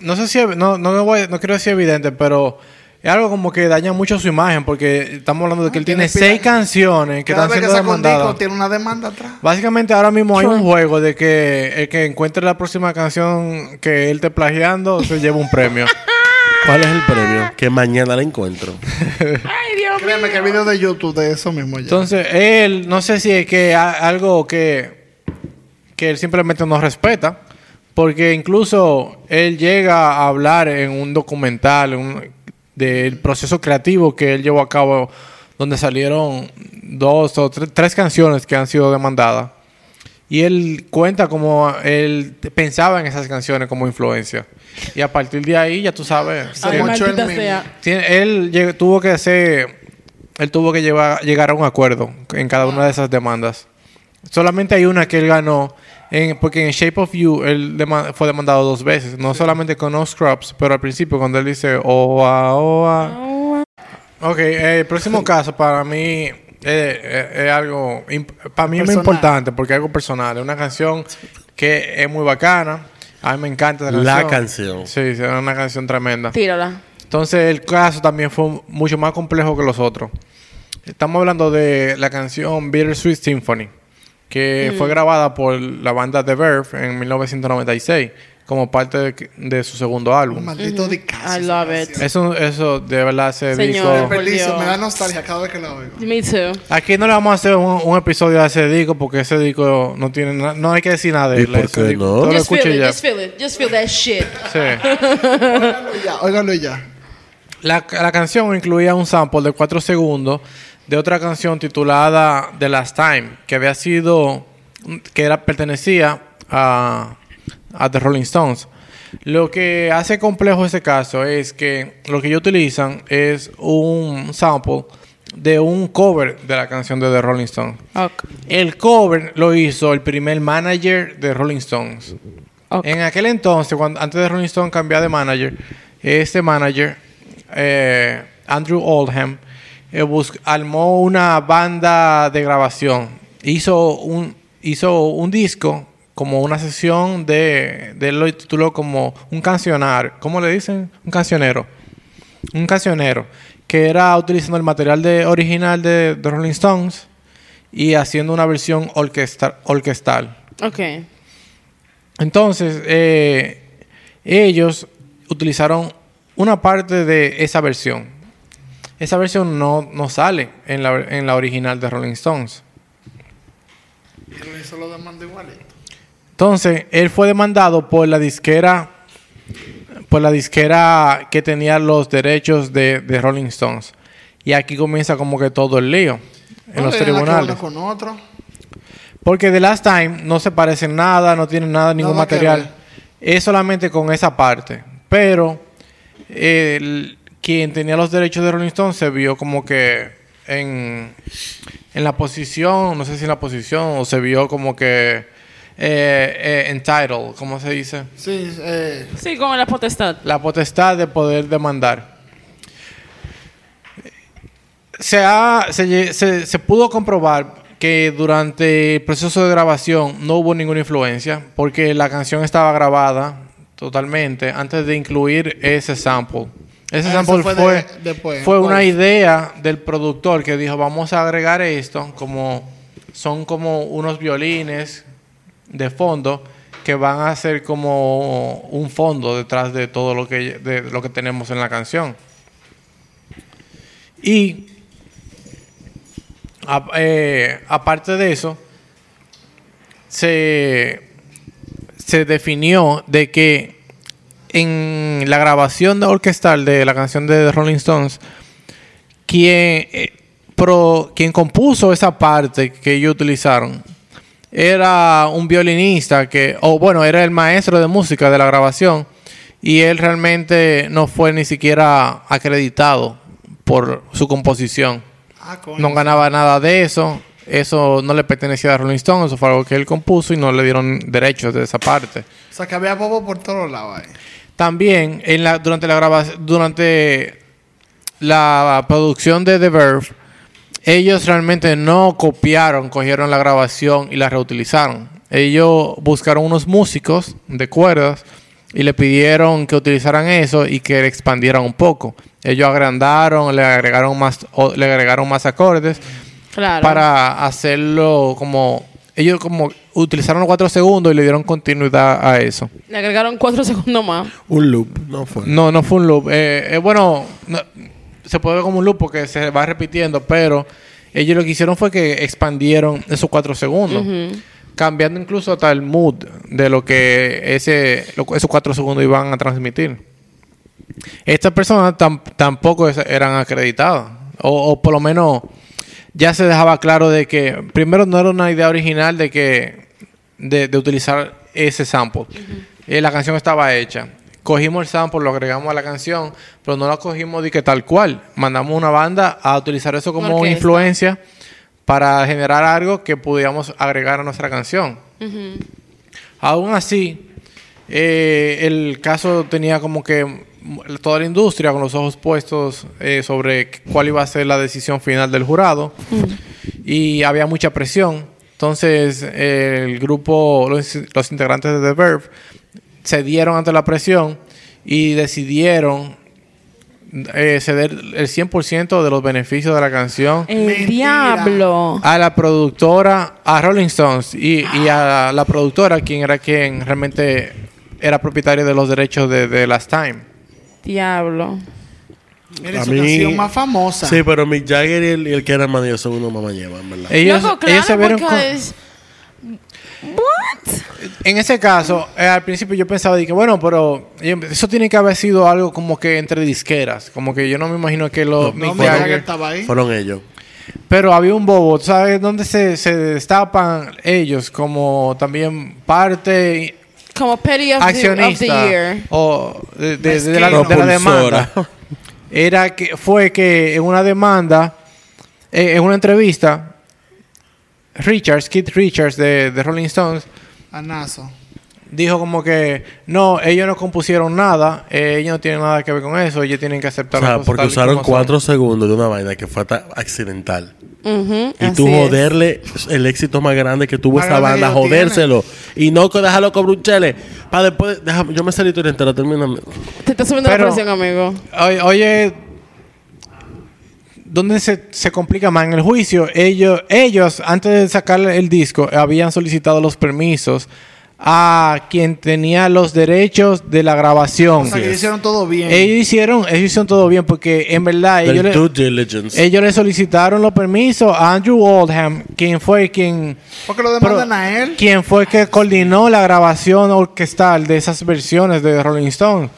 No sé si... No, no, voy- no quiero decir evidente, pero... Es algo como que daña mucho su imagen porque estamos hablando de que él tiene seis canciones que Cada están vez que siendo saca un disco demandadas. tiene una demanda atrás. Básicamente ahora mismo hay un juego de que el que encuentre la próxima canción que él esté plagiando se lleva un premio. ¿Cuál es el premio? Que mañana la encuentro. Ay, Dios mío. Créeme que hay videos de YouTube de eso mismo ya. Entonces, él, no sé si es que a- algo que, que él simplemente no respeta, porque incluso él llega a hablar en un documental un- del proceso creativo que él llevó a cabo, donde salieron dos o tre- tres canciones que han sido demandadas. Y él cuenta como él pensaba en esas canciones como influencia. Y a partir de ahí, ya tú sabes. Ay, maldita meme. sea. él tuvo que hacer, él tuvo que llevar, llegar a un acuerdo en cada una de esas demandas. Solamente hay una que él ganó, en- porque en Shape of You él dema- fue demandado dos veces, no solamente con No Scrubs, pero al principio cuando él dice Oa, Oa. Ok, eh, el próximo caso para mí es, es- es algo, para mí es muy importante porque es algo personal, es una canción que es muy bacana, a mí me encanta esa La canción. canción. Sí, sí, es una canción tremenda. Tírala. Entonces el caso también fue mucho más complejo que los otros. Estamos hablando de la canción Bittersweet Symphony, que fue grabada por la banda The Verve en 1996. como parte de, de su segundo álbum. Maldito DiCaprio. I love it. Eso, eso de verdad ese Señor. disco. Por me da nostalgia cada vez que lo oigo. Me too. Aquí no le vamos a hacer un, un episodio de ese disco porque ese disco no tiene no hay que decir nada de ¿Y él. por Ese qué disco, no? Just feel escuché it, ya. just feel it, just feel that shit. Sí. Óiganlo ya, óiganlo ya. La, la canción incluía un sample de 4 segundos de otra canción titulada The Last Time, que había sido, que era, pertenecía a, a The Rolling Stones. Lo que hace complejo ese caso es que lo que ellos utilizan es un sample de un cover de la canción de The Rolling Stones. El cover lo hizo el primer manager de Rolling Stones. En aquel entonces, cuando, antes de Rolling Stone cambiar de manager, este manager, eh, Andrew Oldham, eh, armó una banda de grabación. Hizo un, hizo un disco, como una sesión de, de él lo tituló como un cancionar. ¿Cómo le dicen? Un cancionero. Un cancionero. Que era utilizando el material de, original de, de Rolling Stones y haciendo una versión orquesta- orquestal. Ok. Entonces, eh, ellos utilizaron una parte de esa versión. Esa versión no, no sale en la, en la original de Rolling Stones. Lo demanda igualito. Entonces, él fue demandado por la disquera, por la disquera que tenía los derechos de, de Rolling Stones. Y aquí comienza como que todo el lío en los tribunales. con otro. Porque The Last Time no se parecen nada, no tienen nada, ningún Nada material. Es solamente con esa parte. Pero el- quien tenía los derechos de Rolling Stone se vio como que en, en la posición, no sé si en la posición, o se vio como que eh, eh, entitled, ¿cómo se dice? Sí, eh, Sí, con la potestad. la potestad de poder demandar. Se, ha- se- se pudo comprobar que durante el proceso de grabación no hubo ninguna influencia porque la canción estaba grabada totalmente antes de incluir ese sample. Ese Ah, sample fue, fue de- fue, después, una pues. idea del productor que dijo vamos a agregar esto como son como unos violines de fondo que van a ser como un fondo detrás de todo lo que de lo que tenemos en la canción. Y a- eh, aparte de eso, se, se definió de que en la grabación de orquestal de la canción de The Rolling Stones, quien, eh, pro- quien compuso esa parte que ellos utilizaron era un violinista que, o bueno, era el maestro de música de la grabación y él realmente no fue ni siquiera acreditado por su composición. ah. No ganaba nada de eso. Eso no le pertenecía a Rolling Stone. Eso fue algo que él compuso y no le dieron derechos de esa parte. O sea, que había bobo por todos lados ahí. También en la, durante la grabación, durante la producción de The Verve, ellos realmente no copiaron, cogieron la grabación y la reutilizaron. Ellos buscaron unos músicos de cuerdas y le pidieron que utilizaran eso y que le expandieran un poco. Ellos agrandaron, le agregaron más, le agregaron más acordes Claro. para hacerlo como ellos como utilizaron los cuatro segundos y le dieron continuidad a eso. Le agregaron cuatro segundos más. Un loop, no fue. No, no fue un loop. Eh, eh, bueno, no- se puede ver como un loop porque se va repitiendo, pero ellos lo que hicieron fue que expandieron esos cuatro segundos, cambiando incluso hasta el mood de lo que ese, lo- esos cuatro segundos iban a transmitir. Estas personas tam- tampoco eran acreditadas, o, o por lo menos ya se dejaba claro de que primero no era una idea original de que de, de utilizar ese sample. Eh, la canción estaba hecha. Cogimos el sample, lo agregamos a la canción, pero no la cogimos de que tal cual. Mandamos una banda a utilizar eso como influencia para generar algo que pudiéramos agregar a nuestra canción. Aún así, eh, el caso tenía como que toda la industria con los ojos puestos eh, sobre cuál iba a ser la decisión final del jurado y había mucha presión. Entonces, eh, el grupo, los, los integrantes de The Verve cedieron ante la presión y decidieron eh, ceder el 100% de los beneficios de la canción El diablo. a la productora, a Rolling Stones y, y a la productora, quien era quien realmente era propietario de los derechos de, de Last Time. Diablo. Mira, A su mí- canción más famosa. Sí, pero Mick Jagger y el, y el que era manager son unos mamañevas, en verdad. Ellos, Loco, ellos se claro, con- because- What? En ese caso, eh, al principio yo pensaba, dije, bueno, pero eh, eso tiene que haber sido algo como que entre disqueras. Como que yo no me imagino que los No, Mick Jagger- estaba ahí. Fueron ellos. Pero había un bobo, ¿sabes? Donde se, se destapan ellos como también parte Como Petty of, the, of the accionista Year. o de, de- Es de la, de la demanda. Era que fue que en una demanda, eh, en una entrevista, Richards, Keith Richards de, de Rolling Stones, Anazo. dijo como que no, ellos no compusieron nada, eh, ellos no tienen nada que ver con eso, ellos tienen que O aceptar sea, las cosas porque usaron son. cuatro segundos de una vaina que fue ta- Y tú es. joderle el éxito más grande que tuvo esa grande banda, jodérselo. Y no que dejarlo con. Para después, déjame, yo me salí tu entera, termina. Te está subiendo Pero- la presión, amigo. Oye, oye, ¿dónde se, se complica más? En el juicio, ellos, ellos, antes de sacar el disco, habían solicitado los permisos a quien tenía los derechos de la grabación. O sea, que es. hicieron todo bien. Ellos hicieron, ellos hicieron todo bien porque en verdad ellos le, due diligence. ellos le solicitaron los permisos a Andrew Oldham, quien fue quien Porque lo demandan a él. quien fue que coordinó la grabación orquestal de esas versiones de Rolling Stone.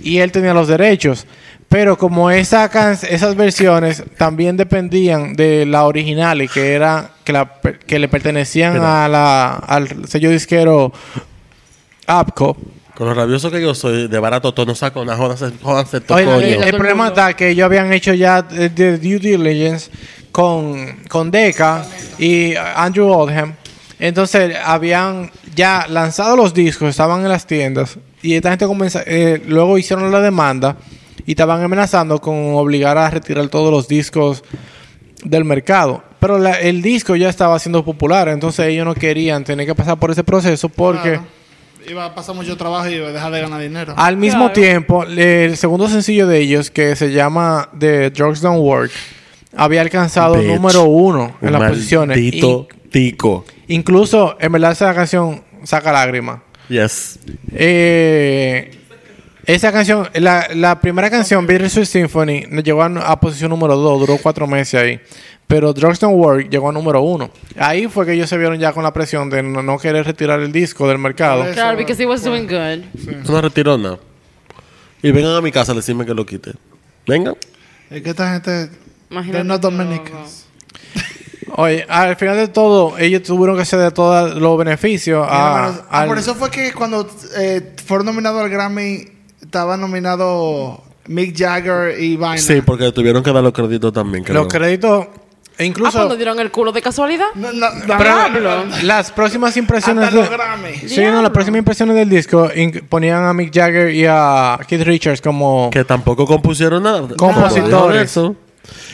Y él tenía los derechos. Pero como esa can- esas versiones también dependían de la original y que era que, la que le pertenecían Mira. a la, al sello disquero APCO. Con lo rabioso que yo soy, de barato todo no saco nada, jódanse, jódanse todo Oye, el, el problema está que ellos habían hecho ya de, de due diligence con, con Decca y Andrew Oldham. Entonces habían ya lanzado los discos, estaban en las tiendas y esta gente comenzó, eh, luego hicieron la demanda y estaban amenazando con obligar a retirar todos los discos del mercado. Pero la- el disco ya estaba siendo popular, entonces ellos no querían tener que pasar por ese proceso porque... Claro. Iba a pasar mucho trabajo y iba a dejar de ganar dinero. Al mismo Claro. tiempo, el segundo sencillo de ellos, que se llama The Drugs Don't Work, había alcanzado Bitch. número uno en Un las posiciones. Maldito tico. In- incluso, en verdad, esa canción saca lágrimas. Yes. Eh, esa canción, la, la primera canción, Bittersweet Symphony, nos llegó a, a posición número 2, duró cuatro meses ahí. Pero Drugs Don't Work llegó a número uno. Ahí fue que ellos se vieron ya con la presión de no, no querer retirar el disco del mercado. Claro, because he was doing good. No retiró nada. Y vengan a mi casa a decirme que lo quite. Vengan. Es que esta gente. Imagínate todo, Dominicans. Oye, al final de todo, ellos tuvieron que ceder todos los beneficios a, ah, al- por eso fue que cuando eh, fueron nominados al Grammy, estaba nominado Mick Jagger y Vaina. Sí, porque tuvieron que dar los créditos también. creo. los créditos. E Ah, incluso. pues nos dieron el culo de casualidad. No, no, no, pero Diablo. las próximas impresiones. Hasta de- los Grammy. sí, no, las próximas impresiones del disco ponían a Mick Jagger y a Keith Richards como. Que tampoco compusieron nada. Compositores. Eso,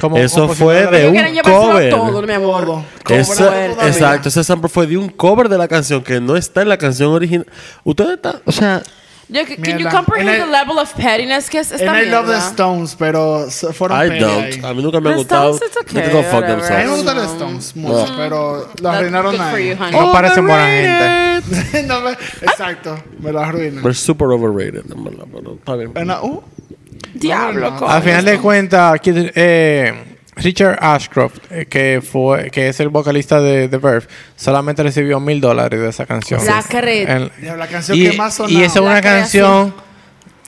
como eso fue de un cover. todo, mi amor. Exacto, ese sample fue de un cover de la canción que no está en la canción original. Ustedes están, o sea, Yo, can you comprehend the level of pettiness que es esta And I love the mierda? Stones, pero se- fueron I petty don't. ahí. A mí nunca me ha The gustado. Stones, it's They okay, go fuck whatever. A mí me themselves. gustan los No. Stones mucho, pero lo That's arruinaron good for you, ahí. honey. No parecen buena gente. No me- exacto, me lo arruinan. Pero es super overrated, en verdad, pero está bien. Bueno, uh, Diablo, coño. Al final de cuentas, eh, Richard Ashcroft, eh, que fue que es el vocalista de The Verve, solamente recibió mil dólares de esa canción. La. En- la canción y, que más sonaba. y esa es una canción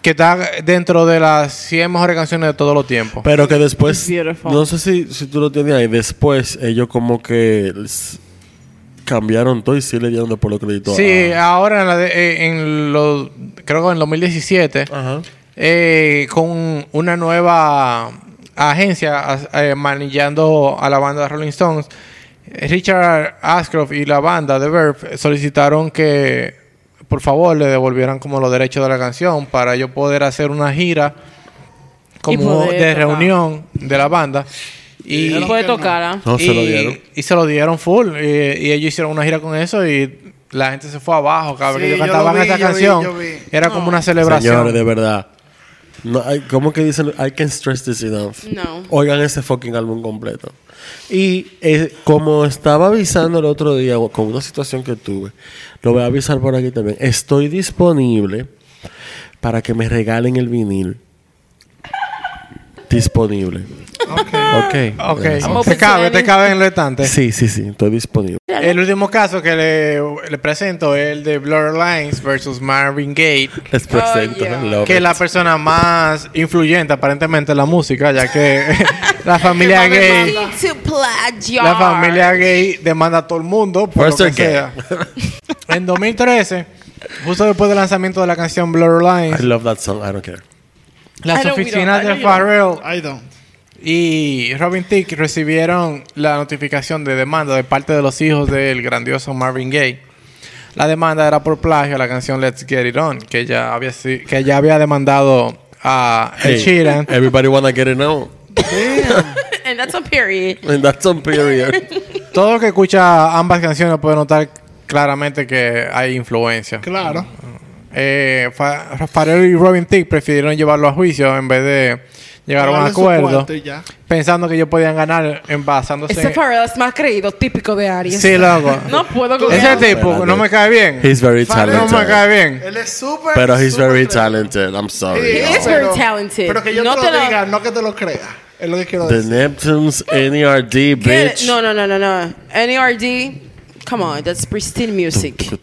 que está dentro de las 100 mejores canciones de todos los tiempos. Pero que después, no sé si, si tú lo tienes ahí, después ellos como que cambiaron todo y sí le dieron después los créditos. Sí, a- ahora en, la de- eh, en los, creo que en 2017, Ajá. eh, con una nueva agencia eh, manillando a la banda de Rolling Stones, Richard Ashcroft y la banda de Verve solicitaron que por favor le devolvieran como los derechos de la canción para yo poder hacer una gira como de tocar. reunión de la banda y, Y puede tocar, ¿ah? No, se lo y- dieron. y se lo dieron full y, y ellos hicieron una gira con eso y la gente se fue abajo cada vez Sí, que ellos yo cantaban vi, esa yo vi, canción yo vi. era como una celebración Señores, de verdad. No, hay- ¿Cómo que dicen? I can stress this enough. No. Oigan ese fucking álbum completo. Y eh, como estaba avisando el otro día con una situación que tuve, lo voy a avisar por aquí también. Estoy disponible para que me regalen el vinil. Disponible. Ok. Ok. I'm Te open cabe, te cabe en el estante. Sí, sí, sí, estoy disponible. El último caso que le, le presento es el de Blur Lines versus Marvin Gaye. Les presento. yeah. love Que es la persona más influyente aparentemente en la música, ya que la familia gay, la familia gay demanda a todo el mundo por lo que sea. En 2013, justo después del lanzamiento de la canción Blur I Lines, love that song. I don't care. las I oficinas I de Pharrell I don't. Y Robin Thicke recibieron la notificación de demanda de parte de los hijos del grandioso Marvin Gaye. La demanda era por plagio a la canción Let's Get It On, que ya había, que ya había demandado a Ed Hey, Sheeran. Everybody wanna get it now. And that's a period. And that's on period. Todo el que escucha ambas canciones puede notar claramente que hay influencia. Claro. Eh, Fa- Pharrell y Robin Thicke prefirieron llevarlo a juicio en vez de llegar a un acuerdo, pensando que ellos podían ganar en basándose Ese en... Pharrell es más creído, típico de Aries. Sí, loco. No puedo con Ese tipo no me cae bien. He's very Pharrell No me talented. cae bien. Él es súper. Pero he's súper very talented. I'm sorry. He is very talented. Pero que yo No te te lo lo- diga, no que te lo crea. Es lo que quiero The decir. Neptunes, NERD, bitch. No, no, no, no, no. NERD, come on, that's pristine music.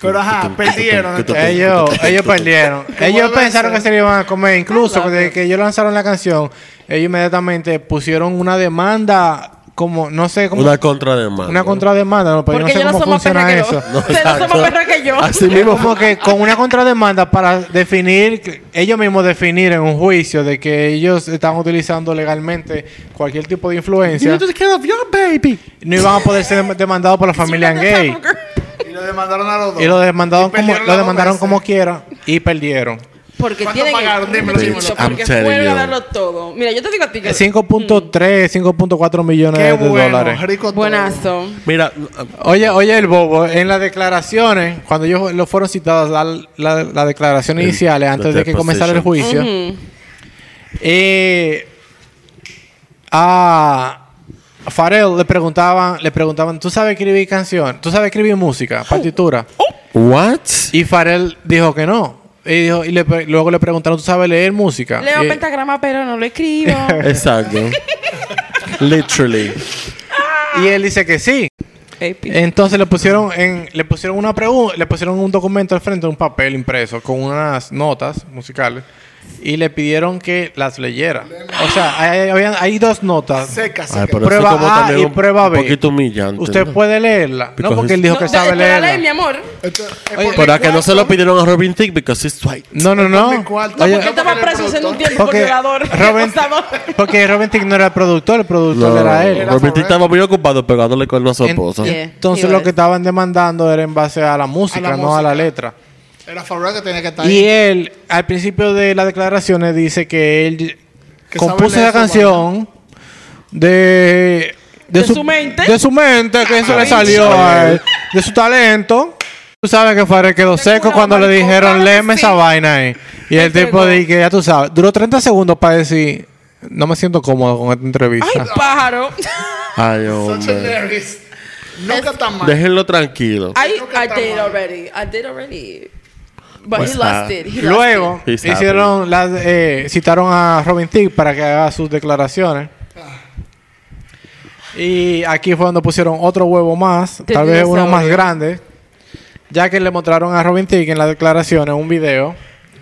Pero ajá, perdieron. Ellos, ellos perdieron. ellos pensaron que se le iban a comer. Incluso desde que ellos lanzaron la canción, ellos inmediatamente pusieron una demanda, como, no sé cómo. Una contrademanda. una contrademanda, no, pero yo no Porque sé no cómo funciona eso. yo. Ustedes no somos perras que yo. Así mismo Como que con una contrademanda para definir, ellos mismos definir en un juicio de que ellos están utilizando legalmente cualquier tipo de influencia, baby. no iban a poder ser demandados por la familia gay. Y lo demandaron a los dos. Y lo demandaron Y como, lo demandaron veces. como quiera y perdieron. Porque ¿Cuánto tienen pagaron? Dímelo, dímelo. Porque I'm telling fueron a darlo todo. Mira, yo te digo a ti que 5.3, 5.4 millones Qué de bueno, dólares. rico todo. buenazo. Mira, Oye, oye el bobo, en las declaraciones, cuando ellos lo fueron citados a dar la- las declaraciones El- iniciales antes de que comenzara el juicio, eh, a Farrell le preguntaban, le preguntaban, ¿tú sabes escribir canción? ¿Tú sabes escribir música, partitura? what? Y Farrell dijo que no. Y, dijo, y le luego le preguntaron, ¿tú sabes leer música? Leo Y- pentagrama, pero no lo escribo. Exacto. Literally. y él dice que sí. Entonces le pusieron en, le pusieron una pregunta, le pusieron un documento al frente, un papel impreso con unas notas musicales y le pidieron que las leyera. O sea, hay, hay dos notas. Seca, Ay, seca. pero eso Prueba como A y un- prueba B. Un poquito humillante. Usted ¿no? puede leerla. Because no, porque él dijo No, que sabe leerla. mi amor. Esto- es Oye, por Pero mi a que no se lo pidieron a Robin Thicke because he's white. No, no, no. Oye, Porque él estaba porque preso haciendo un tiempo por porque violador. Robin, porque Robin Thicke no era el productor, el productor No, era él. Era Robin Thicke estaba muy ocupado pegándole con a su En- esposa. Yeah. Entonces lo was. que estaban demandando era en base a la música, A la no a la letra. Era Farrell que tenía que estar Y ahí. él, al principio de las declaraciones, dice que él Que compuso esa canción de, De su mente. De su mente, que eso le salió a él. De su talento. Tú sabes que Farrell quedó seco cuando le dijeron, léeme sí. esa vaina ahí. Y el tipo dice que ya tú sabes. Duró 30 segundos para decir, no me siento cómodo con esta entrevista. Ay, pájaro. Ay, Such a hombre. Nunca está mal. Déjenlo tranquilo. I, did mal. already. I did already. But Pues, he lost it. He lost Luego it. Hicieron las, eh, citaron a Robin Thicke para que haga sus declaraciones. Y aquí fue donde pusieron otro huevo más, tal vez uno más grande, ya que le mostraron a Robin Thicke en las declaraciones un video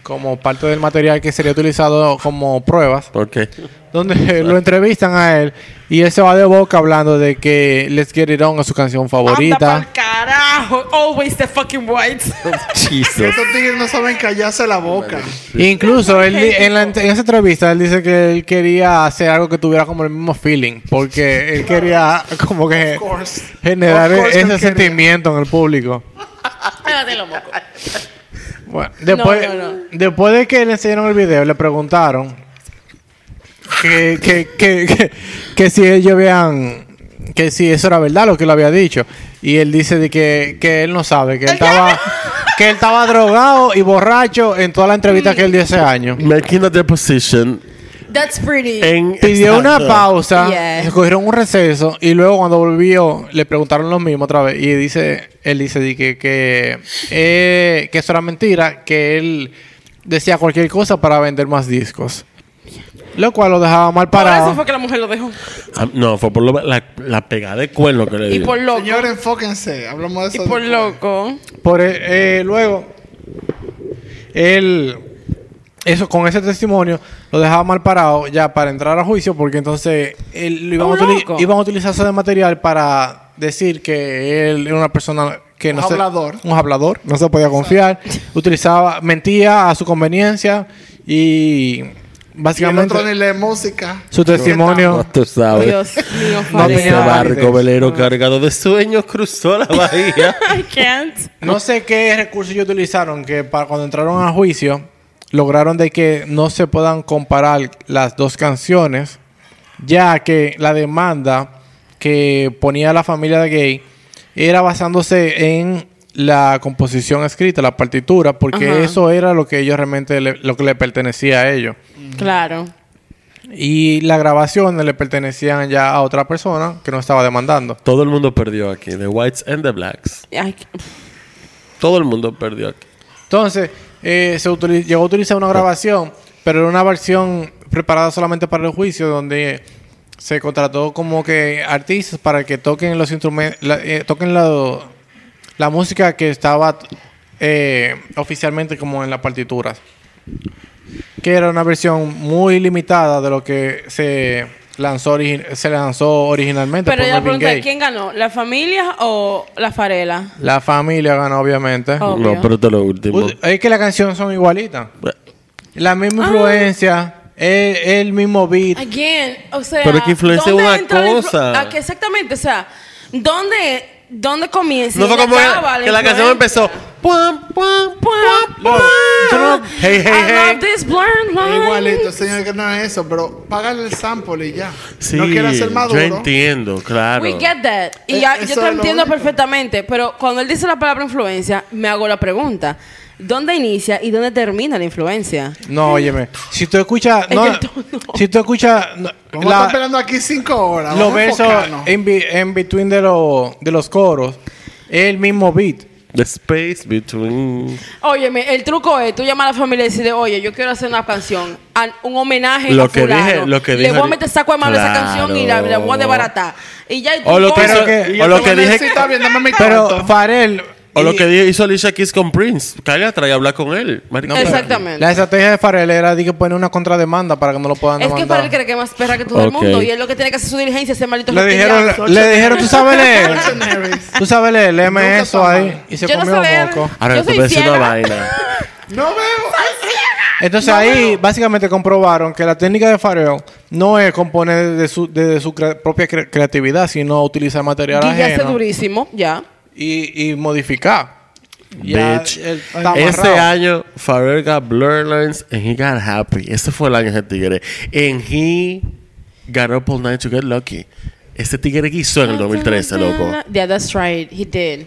como parte del material que sería utilizado como pruebas, ¿Por qué? donde lo entrevistan a él y él se va de boca hablando de que Let's Get It On es su canción Anda favorita. pa'l carajo. Always the fucking white. Jesus. Estos tigres no saben callarse la boca. Incluso él, en, la en esa entrevista él dice que él quería hacer algo que tuviera como el mismo feeling, porque él quería como que generar ese sentimiento en el público. Espérate, lo moco. Bueno, después, no, no. después de que le enseñaron el video, le preguntaron que, que, que, que, que si ellos habían que si eso era verdad lo que él había dicho. Y él dice de que, que él no sabe, que él estaba, que él estaba drogado y borracho en toda la entrevista que él dio ese año. Making a deposition That's pretty. en... Pidió una pausa, Yeah. se cogieron un receso y luego cuando volvió le preguntaron lo mismo otra vez y dice, él dice que, que, eh, que eso era mentira, que él decía cualquier cosa para vender más discos. Lo cual lo dejaba mal Por eso parado. fue que la mujer lo dejó. Ah, No, fue por lo- la, la pegada de cuerno que le Y dio. por loco. Señores, enfóquense. Hablamos de Y eso. por después. loco. Por eh, eh, luego, él, eso con ese testimonio lo dejaba mal parado ya para entrar a juicio, porque entonces él lo iban, a, iban a utilizar eso de material para decir que él era una persona que no Un se- hablador. un hablador, no se podía confiar, utilizaba, mentía a su conveniencia y Y el básicamente otro ni lee música. su testimonio No, tú sabes. Dios mío, No. Ese tenía barco velero cargado de sueños cruzó la bahía. I can't. No sé qué recursos ellos utilizaron que para cuando entraron a juicio lograron de que no se puedan comparar las dos canciones, ya que la demanda que ponía la familia de gay era basándose en la composición escrita, la partitura, porque Ajá. eso era lo que ellos realmente le- lo que le pertenecía a ellos. Claro. Y las grabaciones le pertenecían ya a otra persona que no estaba demandando. Todo el mundo perdió aquí. The whites and the blacks. Ay, Todo el mundo perdió aquí. Entonces, eh, se utili- llegó a utilizar una grabación, pero era una versión preparada solamente para el juicio, donde se contrató como que artistas para que toquen los instrumentos, toquen la, la música que estaba eh, oficialmente como en las partituras. Que era una versión muy limitada de lo que se lanzó, se lanzó originalmente. Pero por ya pregunta, Gaye. ¿quién ganó? ¿La familia o la farela? La familia ganó, obviamente. Obvio. No, pero esto es lo último. Es que las canciones son igualitas. La Ah. misma influencia, el, el mismo beat. Again, o sea... Pero que influencia ¿dónde una influ- cosa. Ah, que exactamente, o sea, ¿dónde, dónde comienza No fue como acaba que la canción influencia? empezó. Pum. Tú no- Hey, hey, I hey. love this blurred line. Igualito, señor, que no es eso, pero págale el sample y ya. Sí, no quiere ser maduro. yo entiendo, claro. We get that. Y Eh, ya- eso yo te entiendo único. perfectamente. Pero cuando él dice la palabra influencia, me hago la pregunta. ¿Dónde inicia y dónde termina la influencia? No, óyeme. Si tú escuchas. Es No, que si tú escuchas. no, Vamos la- esperando aquí cinco horas. los versos en, bi- en between de, los de los coros, es el mismo beat. The space between. Óyeme, el truco es, tú llamas a la familia y decirle, oye, yo quiero hacer una canción, un homenaje Lo a que fulano. dije- lo que Le dije voy a meter saco de mano a esa Claro. canción y la, la voy a desbaratar. Y ya... O lo que que- o lo que dije- Pero. Farel. O lo y- que hizo Alicia Keys con Prince. Cállate atrás y hablar con él. no, Exactamente. La estrategia de Farel era de que poner una contrademanda para que no lo puedan Es que demandar. él cree que es más perra que todo el mundo. Y él lo que tiene que hacer su diligencia es ese maldito Le dijeron, le dijeron, tú sabes leer. Tú sabes leer, léeme Nunca eso ahí. Y se Yo no comió sé leer. moco. Ahora Yo te voy a decir una vaina. No veo. Entonces ahí básicamente comprobaron que la técnica de fareo no es componer de su, de, de su cre- propia cre- creatividad, sino utilizar material Guillaste ajeno durísimo, ya. Y, y modificar. Ya Bitch. Ese amarrado. año, Pharrell got blurred lines and he got happy. Ese fue el año de ese tigre. And he got up all night to get lucky. Ese tigre quiso en el 2013, loco. Yeah, that's right. He did.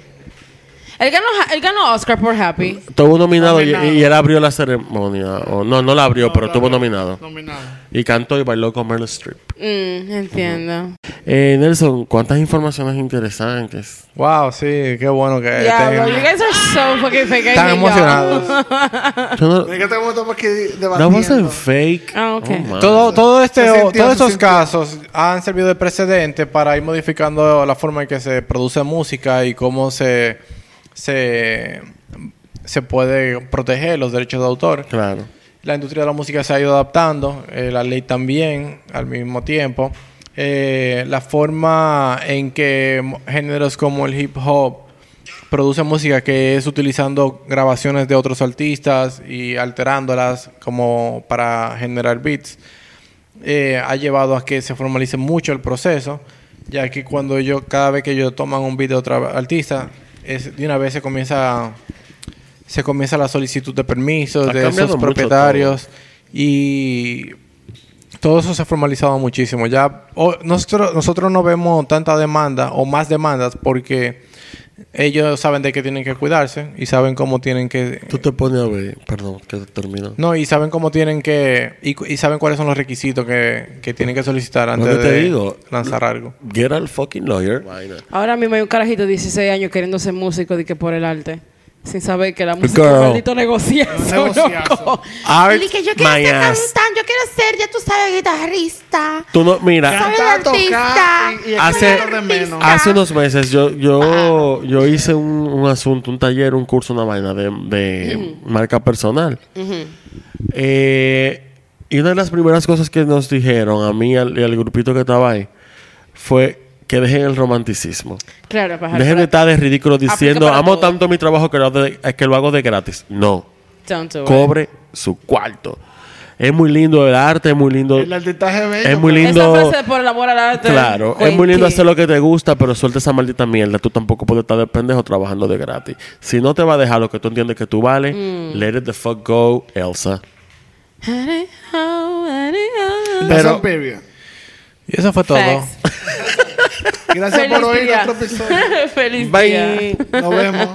Él ganó, él ganó Oscar por Happy. Estuvo nominado, y- Nominado. Y, él abrió la ceremonia. O, no, no la abrió, pero estuvo nominado. Nominado. Y cantó y bailó con Meryl Streep. Mm, entiendo. Eh, Nelson, ¿cuántas informaciones interesantes? Wow, sí, qué bueno que Yeah, estén- bro, you guys are so fucking fake. Están emocionados. Yo no, aquí wasn't debatiendo. fake. Ah, ok. Oh. Todo, todo este, sintió, todos estos sintió. casos han servido de precedente para ir modificando la forma en que se produce música y cómo se, se, se puede proteger los derechos de autor. Claro. La industria de la música se ha ido adaptando, eh, la ley también al mismo tiempo. Eh, la forma en que géneros como el hip hop producen música que es utilizando grabaciones de otros artistas y alterándolas como para generar beats, eh, ha llevado a que se formalice mucho el proceso, ya que cuando ellos, cada vez que ellos toman un beat de otro artista, es, de una vez se comienza se comienza la solicitud de permisos Ha de esos propietarios y todo eso se ha formalizado muchísimo. Ya nosotros, nosotros no vemos tanta demanda o más demandas porque ellos saben de que tienen que cuidarse y saben cómo tienen que... Tú te pones a ver, perdón, que termino. No, y saben cómo tienen que... Y, saben cuáles son los requisitos que, que tienen que solicitar antes te de digo. lanzar algo. Get al fucking lawyer. Ahora mismo hay un carajito de 16 años queriendo ser músico de que por el arte. Sin saber que la música Girl. es un maldito negociazo, Negociazo. loco. Art, Y que yo quiero my ser ass. cantante, yo quiero ser, ya tú sabes, guitarrista. Tú no, mira, Soy Cantar, artista. y, y Hace- de menos. hace unos meses yo yo yo hice un, un asunto, un taller, un curso, una vaina de, de marca personal. Eh, y una de las primeras cosas que nos dijeron a mí y al, y al grupito que estaba ahí fue que dejen el romanticismo. Claro, para Dejen de estar de ridículo diciendo, amo todo. tanto mi trabajo que lo, hago de- que lo hago de gratis. No, cobre su cuarto. Es muy lindo el arte, es muy lindo. El artistaje bello. Es muy lindo. Esa frase de por el amor al arte. Claro, es muy lindo hacer lo que te gusta, pero suelta esa maldita mierda. Tú tampoco puedes estar de pendejo trabajando de gratis. Si no te va a dejar lo que tú entiendes que tú vales, Mm. let it the fuck go, Elsa. Pero. Y eso fue todo. Gracias por oír día. nuestro episodio. Feliz Bye. día. Nos vemos.